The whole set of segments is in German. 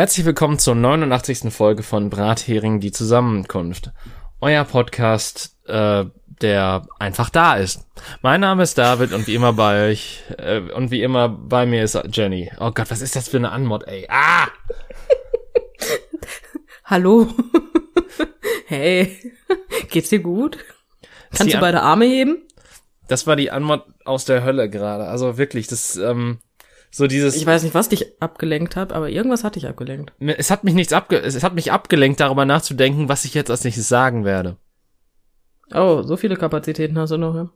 Herzlich willkommen zur 89. Folge von Brathering die Zusammenkunft. Euer Podcast, äh, der einfach da ist. Mein Name ist David und wie immer bei euch, äh, und wie immer bei mir ist Jenny. Oh Gott, was ist das für eine Anmod, ey? Ah! Hallo. hey. Geht's dir gut? Kannst du beide Arme heben? Das war die Anmod aus der Hölle gerade. Also wirklich, das, ähm, so dieses. Ich weiß nicht, was dich abgelenkt hat, aber irgendwas hat dich abgelenkt. Es hat mich nichts abge, es hat mich abgelenkt, darüber nachzudenken, was ich jetzt als nächstes sagen werde. Oh, so viele Kapazitäten hast du noch, ja?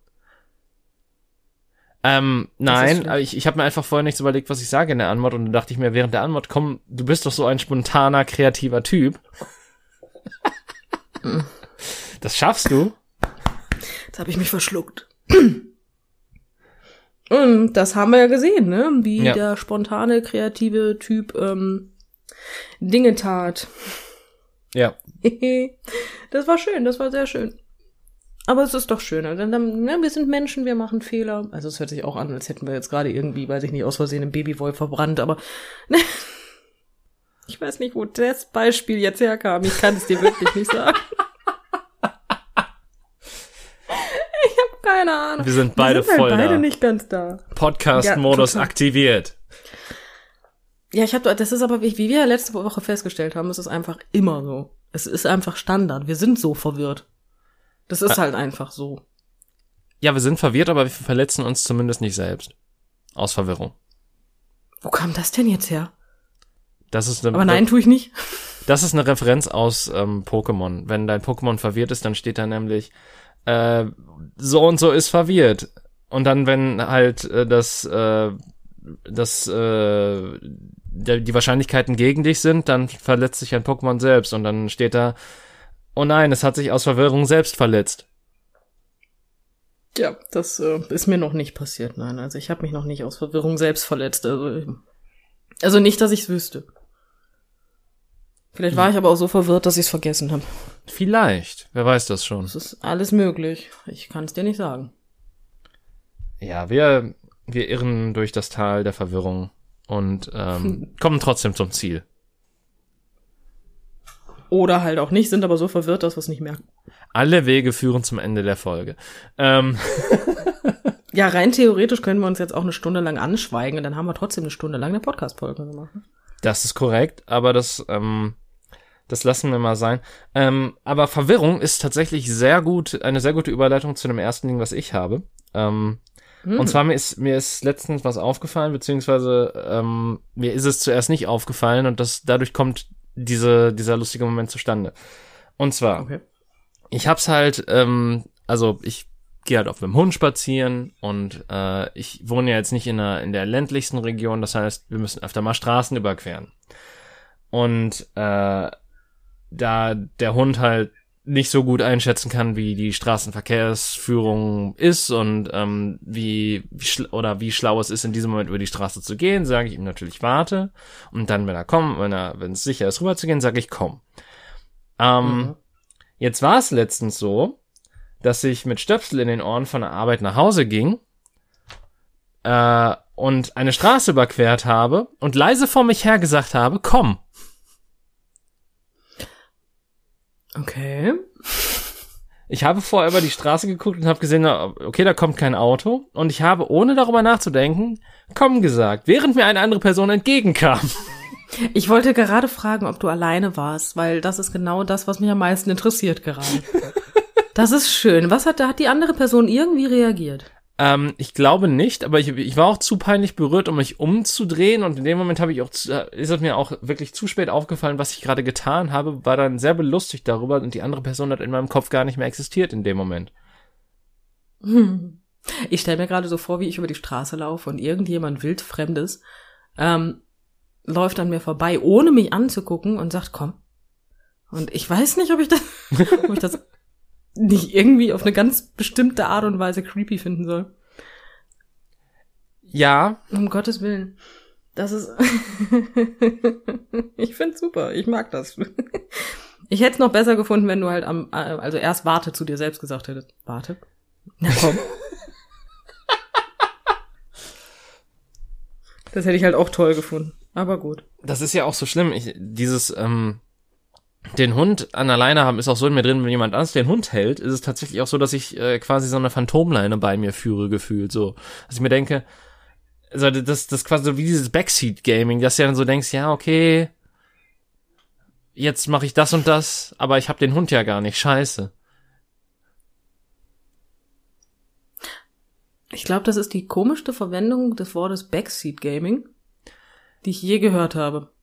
Ähm, nein, ich, ich habe mir einfach vorher nichts überlegt, was ich sage in der Anmod und dann dachte ich mir während der Anmod, komm, du bist doch so ein spontaner, kreativer Typ. das schaffst du. Jetzt habe ich mich verschluckt. Und das haben wir ja gesehen, ne? Wie ja. der spontane, kreative Typ ähm, Dinge tat. Ja. das war schön, das war sehr schön. Aber es ist doch schöner. Denn dann, ne, wir sind Menschen, wir machen Fehler. Also es hört sich auch an, als hätten wir jetzt gerade irgendwie, weiß ich nicht, aus Versehen einen Babywolf verbrannt, aber ne, ich weiß nicht, wo das Beispiel jetzt herkam. Ich kann es dir wirklich nicht sagen. keine Ahnung. Wir sind beide wir sind halt voll beide da. nicht ganz da. Podcast-Modus ja, aktiviert. Ja, ich habe, das ist aber, wie wir letzte Woche festgestellt haben, ist es einfach immer so. Es ist einfach Standard. Wir sind so verwirrt. Das ist halt einfach so. Ja, wir sind verwirrt, aber wir verletzen uns zumindest nicht selbst. Aus Verwirrung. Wo kam das denn jetzt her? Das ist eine, aber nein, tue ich nicht. Das ist eine Referenz aus ähm, Pokémon. Wenn dein Pokémon verwirrt ist, dann steht da nämlich äh, so und so ist verwirrt. Und dann, wenn halt äh, das, äh, das, äh, die Wahrscheinlichkeiten gegen dich sind, dann verletzt sich ein Pokémon selbst. Und dann steht da, oh nein, es hat sich aus Verwirrung selbst verletzt. Ja, das äh, ist mir noch nicht passiert, nein. Also ich habe mich noch nicht aus Verwirrung selbst verletzt. Also, also nicht, dass ich's wüsste. Vielleicht war ich aber auch so verwirrt, dass ich es vergessen habe. Vielleicht, wer weiß das schon. Das ist alles möglich. Ich kann es dir nicht sagen. Ja, wir, wir irren durch das Tal der Verwirrung und ähm, kommen trotzdem zum Ziel. Oder halt auch nicht, sind aber so verwirrt, dass wir es nicht merken. Alle Wege führen zum Ende der Folge. Ähm. ja, rein theoretisch können wir uns jetzt auch eine Stunde lang anschweigen und dann haben wir trotzdem eine Stunde lang eine Podcast-Folge gemacht. Das ist korrekt, aber das ähm, das lassen wir mal sein. Ähm, aber Verwirrung ist tatsächlich sehr gut, eine sehr gute Überleitung zu dem ersten Ding, was ich habe. Ähm, hm. Und zwar mir ist, mir ist letztens was aufgefallen, beziehungsweise ähm, mir ist es zuerst nicht aufgefallen und das dadurch kommt diese, dieser lustige Moment zustande. Und zwar, okay. ich hab's halt, ähm, also ich gehe halt auf dem Hund spazieren und äh, ich wohne ja jetzt nicht in der, in der ländlichsten Region, das heißt, wir müssen öfter mal Straßen überqueren. Und äh, da der Hund halt nicht so gut einschätzen kann, wie die Straßenverkehrsführung ist und ähm, wie, wie oder wie schlau es ist, in diesem Moment über die Straße zu gehen, sage ich ihm natürlich warte und dann, wenn er kommt, wenn er, wenn es sicher ist, rüber zu gehen, sage ich komm. Ähm, mhm. Jetzt war es letztens so, dass ich mit Stöpsel in den Ohren von der Arbeit nach Hause ging äh, und eine Straße überquert habe und leise vor mich her gesagt habe, komm. Okay. Ich habe vorher über die Straße geguckt und habe gesehen, okay, da kommt kein Auto. Und ich habe, ohne darüber nachzudenken, komm gesagt, während mir eine andere Person entgegenkam. Ich wollte gerade fragen, ob du alleine warst, weil das ist genau das, was mich am meisten interessiert gerade. Das ist schön. Was hat, hat die andere Person irgendwie reagiert? Ähm, ich glaube nicht, aber ich, ich war auch zu peinlich berührt, um mich umzudrehen und in dem Moment habe ich auch, zu, äh, ist es mir auch wirklich zu spät aufgefallen, was ich gerade getan habe, war dann sehr belustigt darüber und die andere Person hat in meinem Kopf gar nicht mehr existiert in dem Moment. Hm. Ich stelle mir gerade so vor, wie ich über die Straße laufe und irgendjemand wildfremdes ähm, läuft an mir vorbei, ohne mich anzugucken und sagt, komm. Und ich weiß nicht, ob ich das, ob ich das nicht irgendwie auf eine ganz bestimmte Art und Weise creepy finden soll. Ja. Um Gottes Willen. Das ist. ich find's super. Ich mag das. ich hätte es noch besser gefunden, wenn du halt am, also erst warte zu dir selbst gesagt hättest. Warte. Na komm. Das hätte ich halt auch toll gefunden. Aber gut. Das ist ja auch so schlimm. Ich, dieses, ähm, den Hund an der Leine haben, ist auch so in mir drin, wenn jemand anders den Hund hält, ist es tatsächlich auch so, dass ich äh, quasi so eine Phantomleine bei mir führe, gefühlt so. Dass ich mir denke, also das, das quasi so wie dieses Backseat-Gaming, dass du dann so denkst, ja, okay, jetzt mache ich das und das, aber ich habe den Hund ja gar nicht, scheiße. Ich glaube, das ist die komischste Verwendung des Wortes Backseat Gaming, die ich je gehört habe.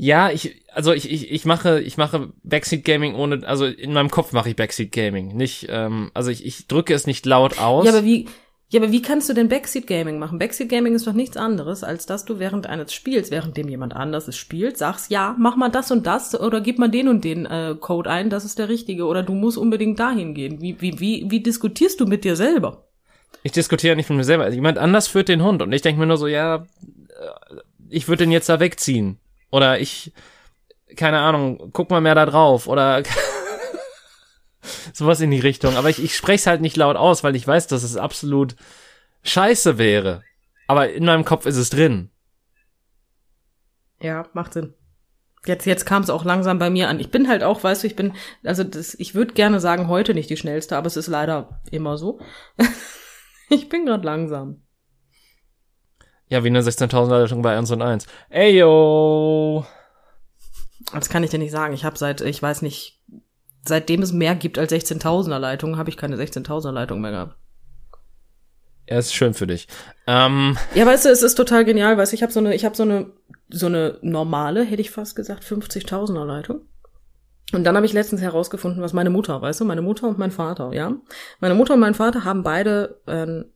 Ja, ich, also ich, ich, ich mache, ich mache Backseat Gaming ohne, also in meinem Kopf mache ich Backseat Gaming. Nicht, ähm, also ich, ich drücke es nicht laut aus. Ja, aber wie, ja, aber wie kannst du denn Backseat Gaming machen? Backseat Gaming ist doch nichts anderes, als dass du während eines Spiels, während dem jemand anderes es spielt, sagst, ja, mach mal das und das oder gib mal den und den äh, Code ein, das ist der richtige oder du musst unbedingt dahin gehen. Wie, wie, wie, wie diskutierst du mit dir selber? Ich diskutiere nicht mit mir selber. Jemand anders führt den Hund und ich denke mir nur so, ja, äh, ich würde den jetzt da wegziehen. Oder ich, keine Ahnung, guck mal mehr da drauf. Oder sowas in die Richtung. Aber ich, ich spreche es halt nicht laut aus, weil ich weiß, dass es absolut scheiße wäre. Aber in meinem Kopf ist es drin. Ja, macht Sinn. Jetzt, jetzt kam es auch langsam bei mir an. Ich bin halt auch, weißt du, ich bin, also das, ich würde gerne sagen, heute nicht die schnellste, aber es ist leider immer so. ich bin gerade langsam. Ja, wie eine 16.000er Leitung bei 1 und 1. Ey, yo! Das kann ich dir nicht sagen. Ich habe seit, ich weiß nicht, seitdem es mehr gibt als 16.000er Leitungen, habe ich keine 16.000er Leitung mehr gehabt. Ja, ist schön für dich. Ähm, Ja, weißt du, es ist total genial, weißt du, ich habe so eine, ich habe so eine, so eine normale, hätte ich fast gesagt, 50.000er Leitung. Und dann habe ich letztens herausgefunden, was meine Mutter, weißt du, meine Mutter und mein Vater, ja. Meine Mutter und mein Vater haben beide ein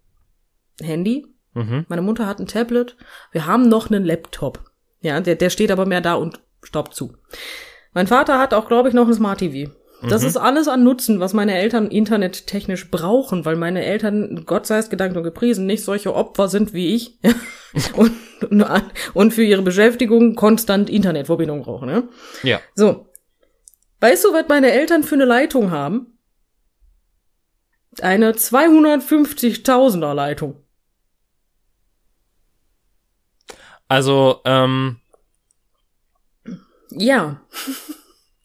Handy. Mhm. Meine Mutter hat ein Tablet. Wir haben noch einen Laptop. Ja, der, der steht aber mehr da und staubt zu. Mein Vater hat auch, glaube ich, noch ein Smart TV. Das Mhm. ist alles an Nutzen, was meine Eltern internettechnisch brauchen, weil meine Eltern, Gott sei es gedankt und gepriesen, nicht solche Opfer sind wie ich und, und für ihre Beschäftigung konstant Internetverbindung brauchen. Ne? Ja. So. Weißt du, was meine Eltern für eine Leitung haben? Eine 250.000er Leitung. Also, ähm, Ja.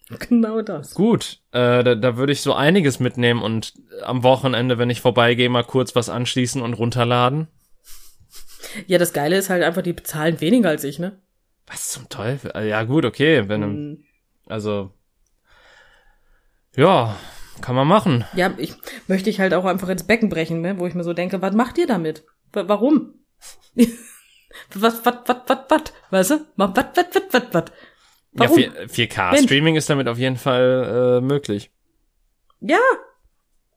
genau das. gut. Äh, da, da würde ich so einiges mitnehmen und am Wochenende, wenn ich vorbeigehe, mal kurz was anschließen und runterladen. Ja, das Geile ist halt einfach, die bezahlen weniger als ich, ne? Was zum Teufel? Äh, Ja, gut, okay. Wenn, Mhm. also, ja, kann man machen. Ja, ich möchte ich halt auch einfach ins Becken brechen, ne? wo ich mir so denke, was macht ihr damit? W warum? was, was, was, was, was? Weißt du? Was, was, was, was, was, was? Ja, Warum? 4, 4K-Streaming ist damit auf jeden Fall äh, möglich. Ja.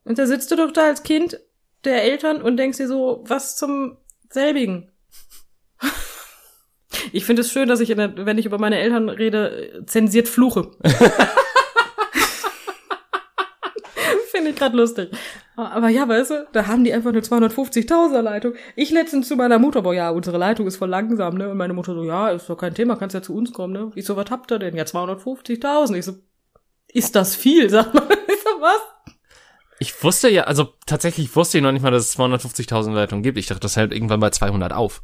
Und da sitzt du doch da als Kind der Eltern und denkst dir so, was zum selbigen. Ich finde es schön, dass ich, in der, wenn ich über meine Eltern rede, zensiert fluche. finde ich gerade lustig. Aber ja, weißt du, da haben die einfach eine 250.000er Leitung. Ich letztens zu meiner Mutter, boah, ja, unsere Leitung ist voll langsam, ne? Und meine Mutter so, ja, ist doch kein Thema, kannst ja zu uns kommen, ne? Ich so, was habt ihr denn? Ja, 250.000. Ich so, ist das viel? Sagt man. Ich so, was? Ich wusste ja, also tatsächlich wusste ich noch nicht mal, dass es 250.000 Leitungen gibt. Ich dachte, das hält irgendwann bei 200 auf.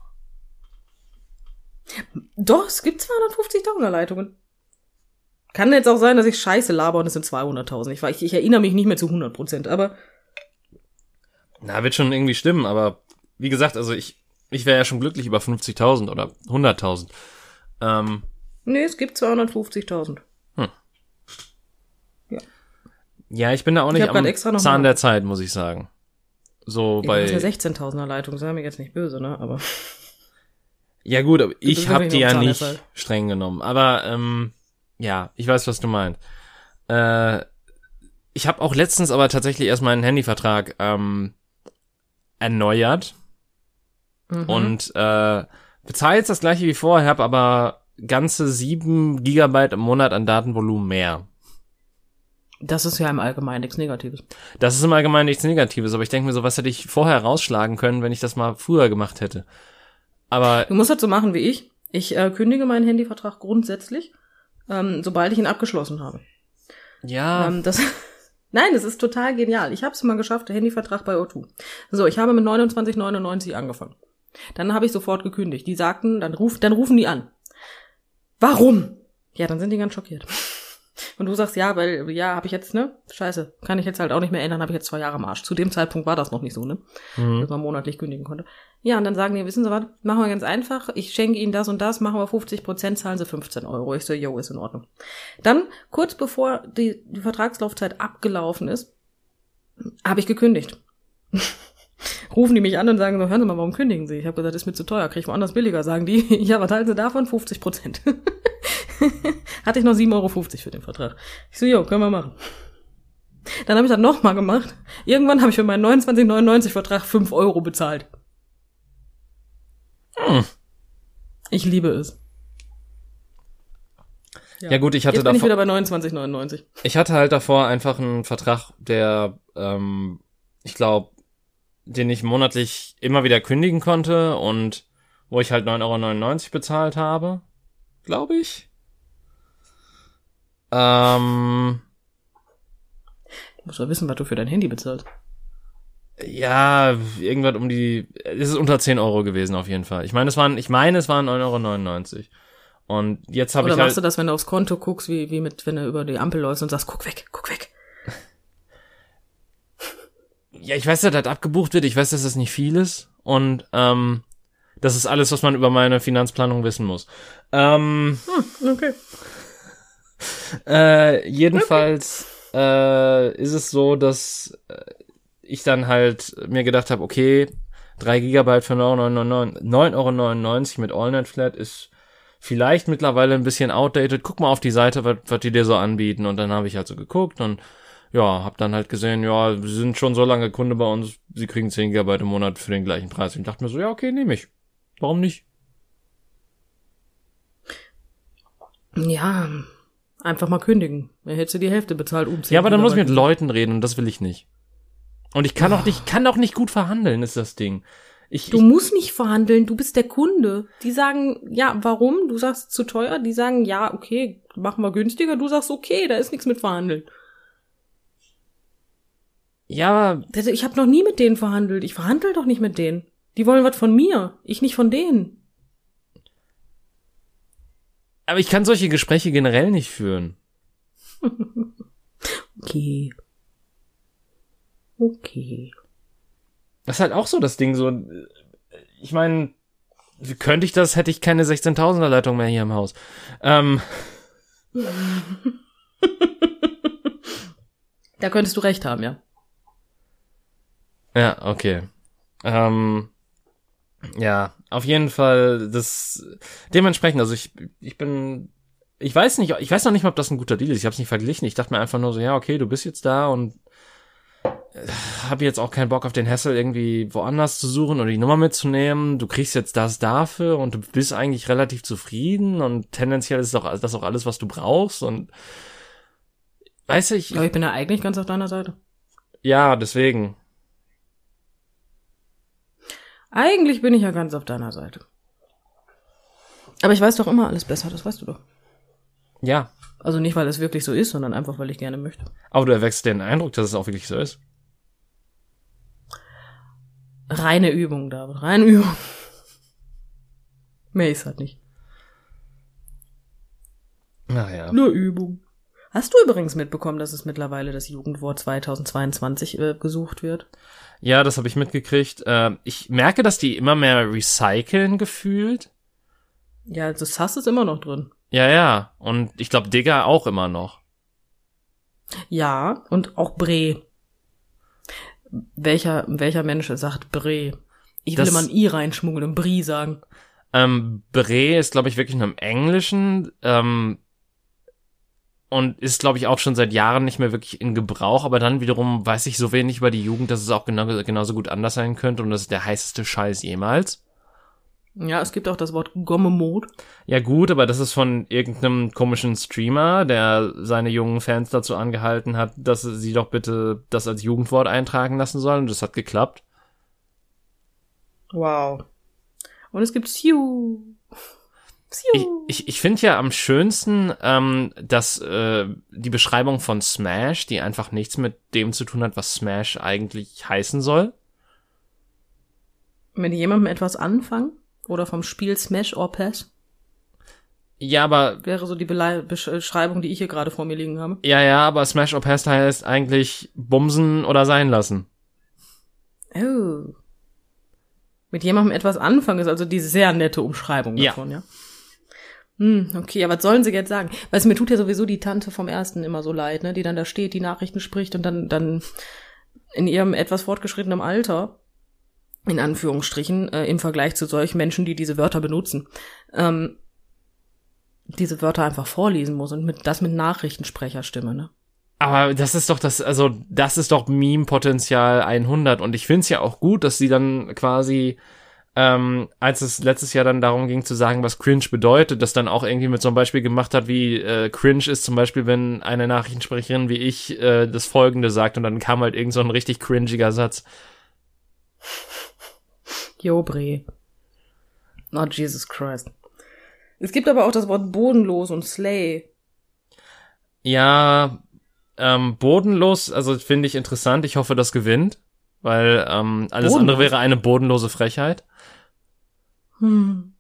Doch, es gibt 250.000er Leitungen. Kann jetzt auch sein, dass ich Scheiße laber und es sind 200.000. Ich, ich, ich erinnere mich nicht mehr zu 100 Prozent, aber Na, wird schon irgendwie stimmen, aber wie gesagt, also ich, ich wäre ja schon glücklich über 50.000 oder 100.000. Ähm, nee, es gibt 250.000. ja, ich bin da auch nicht am extra noch Zahn mal- der Zeit, muss ich sagen. So Ja, bei, das ist eine 16.000er Leitung, sei mir jetzt nicht böse, ne? Aber ja gut, aber ich habe die ja nicht streng genommen. Aber ähm, ja, ich weiß, was du meinst. Äh, ich habe auch letztens aber tatsächlich erst meinen Handyvertrag ähm, erneuert. mhm. und äh, bezahle jetzt das gleiche wie vorher, habe aber ganze sieben Gigabyte im Monat an Datenvolumen mehr. das ist ja im Allgemeinen nichts Negatives. Das ist im Allgemeinen nichts Negatives, aber ich denke mir so, was hätte ich vorher rausschlagen können, wenn ich das mal früher gemacht hätte. Aber Du musst halt so machen wie ich. Ich äh, kündige meinen Handyvertrag grundsätzlich, ähm, sobald ich ihn abgeschlossen habe. ja, Ähm, das Nein, es ist total genial. Ich habe es mal geschafft, der Handyvertrag bei O2. So, ich habe mit 29,99 angefangen. Dann habe ich sofort gekündigt. Die sagten, dann, ruf, dann rufen die an. Warum? Ja, dann sind die ganz schockiert. Und du sagst, ja, weil, ja, habe ich jetzt, ne? Scheiße, kann ich jetzt halt auch nicht mehr ändern, habe ich jetzt zwei Jahre am Arsch. Zu dem Zeitpunkt war das noch nicht so, ne? Mhm. Dass man monatlich kündigen konnte. Ja, und dann sagen die, wissen Sie was, machen wir ganz einfach, ich schenke Ihnen das und das, machen wir 50 Prozent, zahlen Sie 15 Euro. Ich so, yo, ist in Ordnung. Dann, kurz bevor die, die Vertragslaufzeit abgelaufen ist, habe ich gekündigt. Rufen die mich an und sagen so, hören Sie mal, warum kündigen Sie? Ich habe gesagt, ist mir zu teuer, kriege ich woanders billiger. Sagen die, ja, was halten Sie davon? 50 Prozent. Hatte ich noch 7,50 Euro für den Vertrag. Ich so, jo, können wir machen. Dann habe ich das nochmal gemacht. Irgendwann habe ich für meinen 29,99 Vertrag 5 Euro bezahlt. Hm. Ich liebe es. Ja, ja gut, ich hatte Jetzt bin davor, ich wieder bei 29,99. Ich hatte halt davor einfach einen Vertrag, der, ähm, ich glaube, den ich monatlich immer wieder kündigen konnte und wo ich halt 9,99 Euro bezahlt habe. Glaube ich. Ähm, du musst doch wissen, was du für dein Handy bezahlst. Ja, irgendwas um die, es ist unter 10 Euro gewesen auf jeden Fall. Ich meine, es waren, ich meine, es waren 9,99 Euro. Und jetzt habe ich Oder machst halt, du das, wenn du aufs Konto guckst, wie, wie mit, wenn du über die Ampel läufst und sagst, guck weg, guck weg. Ja, ich weiß, dass das abgebucht wird. Ich weiß, dass das nicht viel ist. Und ähm, das ist alles, was man über meine Finanzplanung wissen muss. Ähm, hm, okay. Äh, jedenfalls okay. äh, ist es so, dass äh, ich dann halt mir gedacht habe, okay, 3 Gigabyte für 9,99 Euro mit AllNet Flat ist vielleicht mittlerweile ein bisschen outdated. Guck mal auf die Seite, was, was die dir so anbieten. Und dann habe ich halt so geguckt und ja, hab dann halt gesehen, ja, sie sind schon so lange Kunde bei uns, sie kriegen 10 Gigabyte im Monat für den gleichen Preis. Und ich dachte mir so, ja, okay, nehme ich. Warum nicht? Ja, Einfach mal kündigen. Er hätte die Hälfte bezahlt, um Ja, aber dann muss ich mit Leuten reden und das will ich nicht. Und ich kann auch nicht, kann auch nicht gut verhandeln, ist das Ding. Ich, du ich, musst nicht verhandeln, du bist der Kunde. Die sagen, ja, warum? Du sagst zu teuer. Die sagen, ja, okay, machen wir günstiger. Du sagst, okay, da ist nichts mit verhandeln. Ja. Ich habe noch nie mit denen verhandelt. Ich verhandel doch nicht mit denen. Die wollen was von mir, ich nicht von denen. Aber ich kann solche Gespräche generell nicht führen. okay. Okay. Das ist halt auch so das Ding, so, ich meine, könnte ich das, hätte ich keine 16.000er Leitung mehr hier im Haus. Ähm. da könntest du recht haben, ja. Ja, okay. Ähm, ja, auf jeden Fall, das dementsprechend, also ich, ich bin, ich weiß nicht, ich weiß noch nicht mal, ob das ein guter Deal ist. Ich habe es nicht verglichen. Ich dachte mir einfach nur so, ja, okay, du bist jetzt da und äh, habe jetzt auch keinen Bock auf den Hassel irgendwie woanders zu suchen oder die Nummer mitzunehmen. Du kriegst jetzt das dafür und du bist eigentlich relativ zufrieden und tendenziell ist doch das auch alles, was du brauchst und weiß ich. Aber ich bin ja eigentlich ganz auf deiner Seite. Ja, deswegen. Eigentlich bin ich ja ganz auf deiner Seite. Aber ich weiß doch immer alles besser, das weißt du doch. Ja. Also nicht, weil es wirklich so ist, sondern einfach, weil ich gerne möchte. Aber du erwächst den Eindruck, dass es auch wirklich so ist. Reine Übung, David, reine Übung. Mehr ist halt nicht. Naja. Nur Übung. Hast du übrigens mitbekommen, dass es mittlerweile das Jugendwort 2022 äh, gesucht wird? Ja, das habe ich mitgekriegt. Äh, ich merke, dass die immer mehr recyceln gefühlt. Ja, also Sass ist immer noch drin. Ja, ja. Und ich glaube, Digger auch immer noch. Ja, und auch Bre. Welcher, welcher Mensch sagt Bre? Ich will das, immer ein I reinschmuggeln und Brie sagen. Ähm, Bre ist, glaube ich, wirklich nur im Englischen. Ähm, und ist, glaube ich, auch schon seit Jahren nicht mehr wirklich in Gebrauch, aber dann wiederum weiß ich so wenig über die Jugend, dass es auch genau, genauso gut anders sein könnte und das ist der heißeste Scheiß jemals. Ja, es gibt auch das Wort Gomme-Mode. Ja gut, aber das ist von irgendeinem komischen Streamer, der seine jungen Fans dazu angehalten hat, dass sie doch bitte das als Jugendwort eintragen lassen sollen und das hat geklappt. Wow. Und es gibt Siu. Ich, ich, ich finde ja am schönsten, ähm, dass äh, die Beschreibung von Smash, die einfach nichts mit dem zu tun hat, was Smash eigentlich heißen soll. Mit jemandem etwas anfangen? Oder vom Spiel Smash or Pass? Ja, aber. Wäre so die Belei Beschreibung, die ich hier gerade vor mir liegen habe. Ja, ja, aber Smash or Pass heißt eigentlich bumsen oder sein lassen. Oh. Mit jemandem etwas anfangen ist also die sehr nette Umschreibung davon, ja? ja? Hm, okay, aber was sollen sie jetzt sagen? Weil mir tut ja sowieso die Tante vom ersten immer so leid, ne, die dann da steht, die Nachrichten spricht und dann, dann in ihrem etwas fortgeschrittenen Alter, in Anführungsstrichen, äh, im Vergleich zu solchen Menschen, die diese Wörter benutzen, ähm, diese Wörter einfach vorlesen muss und mit, das mit Nachrichtensprecherstimme, ne? Aber das ist doch das, also das ist doch Meme-Potenzial 100 und ich find's ja auch gut, dass sie dann quasi ähm, als es letztes Jahr dann darum ging zu sagen, was cringe bedeutet, das dann auch irgendwie mit so einem Beispiel gemacht hat, wie äh, cringe ist zum Beispiel, wenn eine Nachrichtensprecherin wie ich äh, das Folgende sagt und dann kam halt irgend so ein richtig cringiger Satz. Jo, Bre. Oh, Jesus Christ. Es gibt aber auch das Wort bodenlos und slay. Ja, ähm, bodenlos, also finde ich interessant. Ich hoffe, das gewinnt, weil ähm, alles bodenlos. andere wäre eine bodenlose Frechheit. Hm.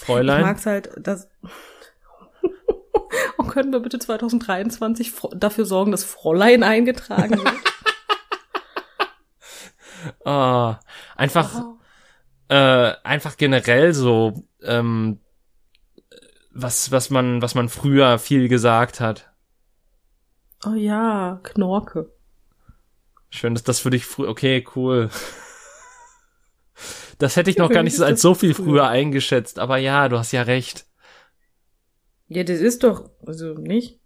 Fräulein. Ich mag's halt, dass. Und können wir bitte 2023 dafür sorgen, dass Fräulein eingetragen wird? oh, einfach, oh. Äh, einfach generell so, ähm, was, was man, was man früher viel gesagt hat. Oh ja, Knorke. Schön, dass das für dich früh, okay, cool. Das hätte ich noch gar nicht so als so viel früher eingeschätzt, aber ja, du hast ja recht. Ja, das ist doch, also nicht?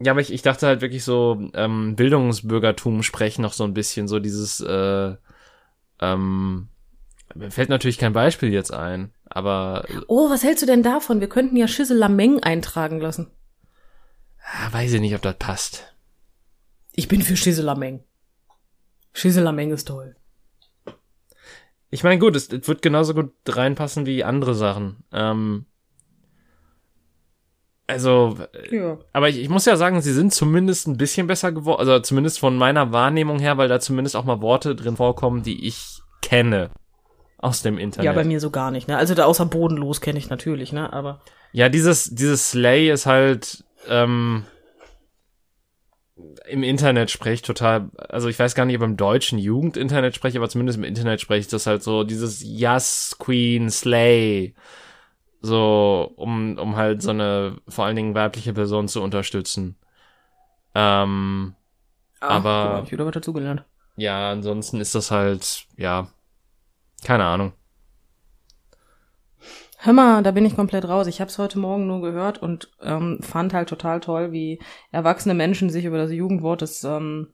Ja, aber ich, ich dachte halt wirklich so, ähm, Bildungsbürgertum sprechen noch so ein bisschen, so dieses, äh, ähm, mir fällt natürlich kein Beispiel jetzt ein, aber. Oh, was hältst du denn davon? Wir könnten ja Schisselameng eintragen lassen. Ja, weiß ich nicht, ob das passt. Ich bin für Schisselameng. Schisselameng ist toll. Ich meine, gut, es, es, wird genauso gut reinpassen wie andere Sachen. Ähm, also, ja. aber ich, ich, muss ja sagen, sie sind zumindest ein bisschen besser geworden, also zumindest von meiner Wahrnehmung her, weil da zumindest auch mal Worte drin vorkommen, die ich kenne aus dem Internet. Ja, bei mir so gar nicht, ne? Also da außer bodenlos kenne ich natürlich, ne? Aber ja, dieses dieses Slay ist halt ähm, im Internet spreche total, also ich weiß gar nicht, ob im deutschen Jugendinternet spreche, aber zumindest im Internet spreche ich das halt so, dieses Yes, Queen, Slay. So, um, um halt so eine vor allen Dingen weibliche Person zu unterstützen. Ähm, Ach, aber. Ich wieder was dazugelernt. Ja, ansonsten ist das halt, ja, keine Ahnung. Hör mal, da bin ich komplett raus. Ich habe es heute Morgen nur gehört und ähm, fand halt total toll, wie erwachsene Menschen sich über das Jugendwort des, ähm,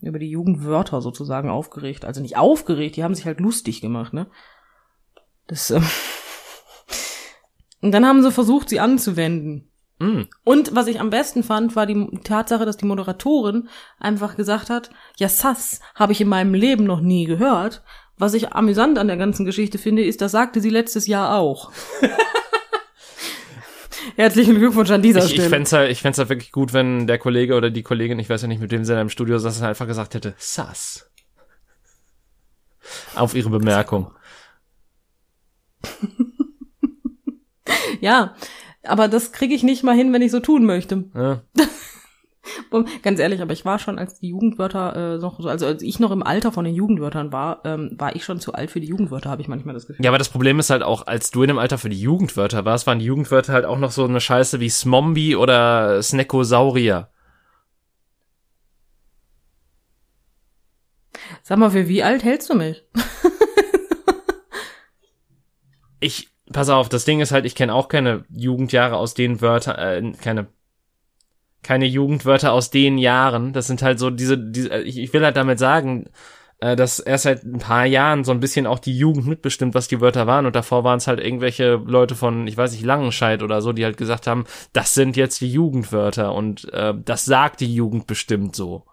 über die Jugendwörter sozusagen aufgeregt. Also nicht aufgeregt, die haben sich halt lustig gemacht, ne? Das, ähm und dann haben sie versucht, sie anzuwenden. Mm. Und was ich am besten fand, war die Tatsache, dass die Moderatorin einfach gesagt hat, ja, Sass habe ich in meinem Leben noch nie gehört, was ich amüsant an der ganzen Geschichte finde, ist, das sagte sie letztes Jahr auch. Herzlichen Glückwunsch an dieser ich, Stelle. Ich fände halt, ich fänd's halt wirklich gut, wenn der Kollege oder die Kollegin, ich weiß ja nicht, mit wem sie da im Studio saß, einfach gesagt hätte, sass. Auf ihre Bemerkung. ja, aber das kriege ich nicht mal hin, wenn ich so tun möchte. Ja. Ganz ehrlich, aber ich war schon, als die Jugendwörter äh, noch so, also als ich noch im Alter von den Jugendwörtern war, ähm, war ich schon zu alt für die Jugendwörter, habe ich manchmal das Gefühl. Ja, aber das Problem ist halt auch, als du in dem Alter für die Jugendwörter warst, waren die Jugendwörter halt auch noch so eine Scheiße wie Smombi oder Snackosaurier. Sag mal, für wie alt hältst du mich? ich, pass auf, das Ding ist halt, ich kenne auch keine Jugendjahre aus den Wörtern, äh, keine keine Jugendwörter aus den Jahren. Das sind halt so diese, diese ich, ich will halt damit sagen, äh, dass erst seit ein paar Jahren so ein bisschen auch die Jugend mitbestimmt, was die Wörter waren. Und davor waren es halt irgendwelche Leute von, ich weiß nicht, Langenscheid oder so, die halt gesagt haben, das sind jetzt die Jugendwörter und äh, das sagt die Jugend bestimmt so.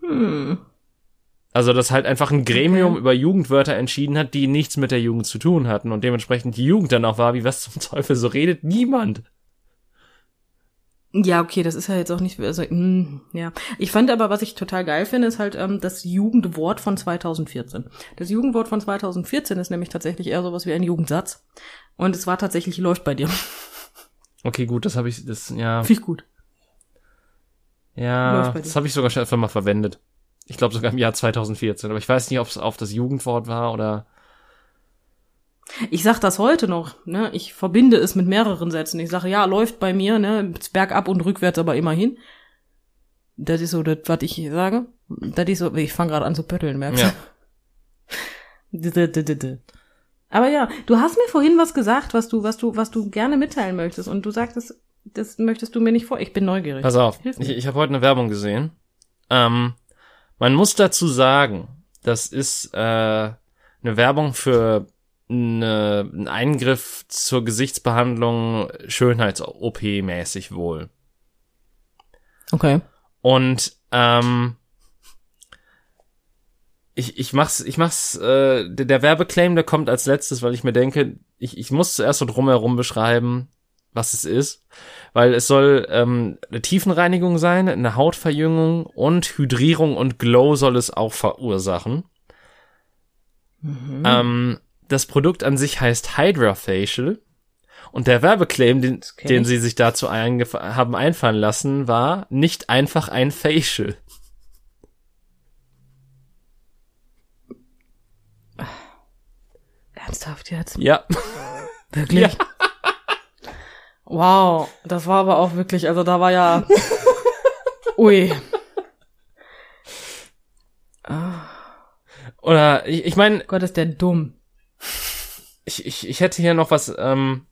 Hm. Also, dass halt einfach ein Gremium okay. über Jugendwörter entschieden hat, die nichts mit der Jugend zu tun hatten und dementsprechend die Jugend dann auch war, wie was zum Teufel, so redet niemand. Ja, okay, das ist ja jetzt auch nicht, also, mh, ja. Ich fand aber, was ich total geil finde, ist halt ähm, das Jugendwort von 2014. Das Jugendwort von 2014 ist nämlich tatsächlich eher sowas wie ein Jugendsatz. Und es war tatsächlich läuft bei dir. Okay, gut, das habe ich, das, ja. Finde ich gut. Ja, das habe ich sogar schon öfter mal verwendet. Ich glaube sogar im Jahr 2014, aber ich weiß nicht, ob es auf das Jugendwort war oder. Ich sag das heute noch, ne? Ich verbinde es mit mehreren Sätzen. Ich sage, ja, läuft bei mir, ne? Bergab und rückwärts, aber immerhin. Das ist so das, was ich sage. Das ist so, ich fange gerade an zu pötteln, merkst Ja. du? D. Aber ja, du hast mir vorhin was gesagt, was du, was du, was du gerne mitteilen möchtest. Und du sagtest, das möchtest du mir nicht vor. Ich bin neugierig. Pass auf, Hilf mir. ich, ich habe heute eine Werbung gesehen. Ähm, man muss dazu sagen, das ist äh, eine Werbung für eine, einen Eingriff zur Gesichtsbehandlung Schönheits-OP-mäßig wohl. Okay. Und ähm, ich, ich mach's, ich mach's, äh, der, der Werbeclaim, der kommt als letztes, weil ich mir denke, ich, ich muss zuerst so drumherum beschreiben, was es ist. Weil es soll ähm, eine Tiefenreinigung sein, eine Hautverjüngung und Hydrierung und Glow soll es auch verursachen. Ähm, das Produkt an sich heißt Hydra Facial. Und der Werbeclaim, den, den sie sich dazu haben einfallen lassen, war nicht einfach ein Facial. Ernsthaft jetzt? Ja. Wirklich? Wow, das war aber auch wirklich, also da war ja. Ui. Oder ich, ich meine, Gott, ist der dumm. Ich, ich, ich hätte hier noch was, ähm,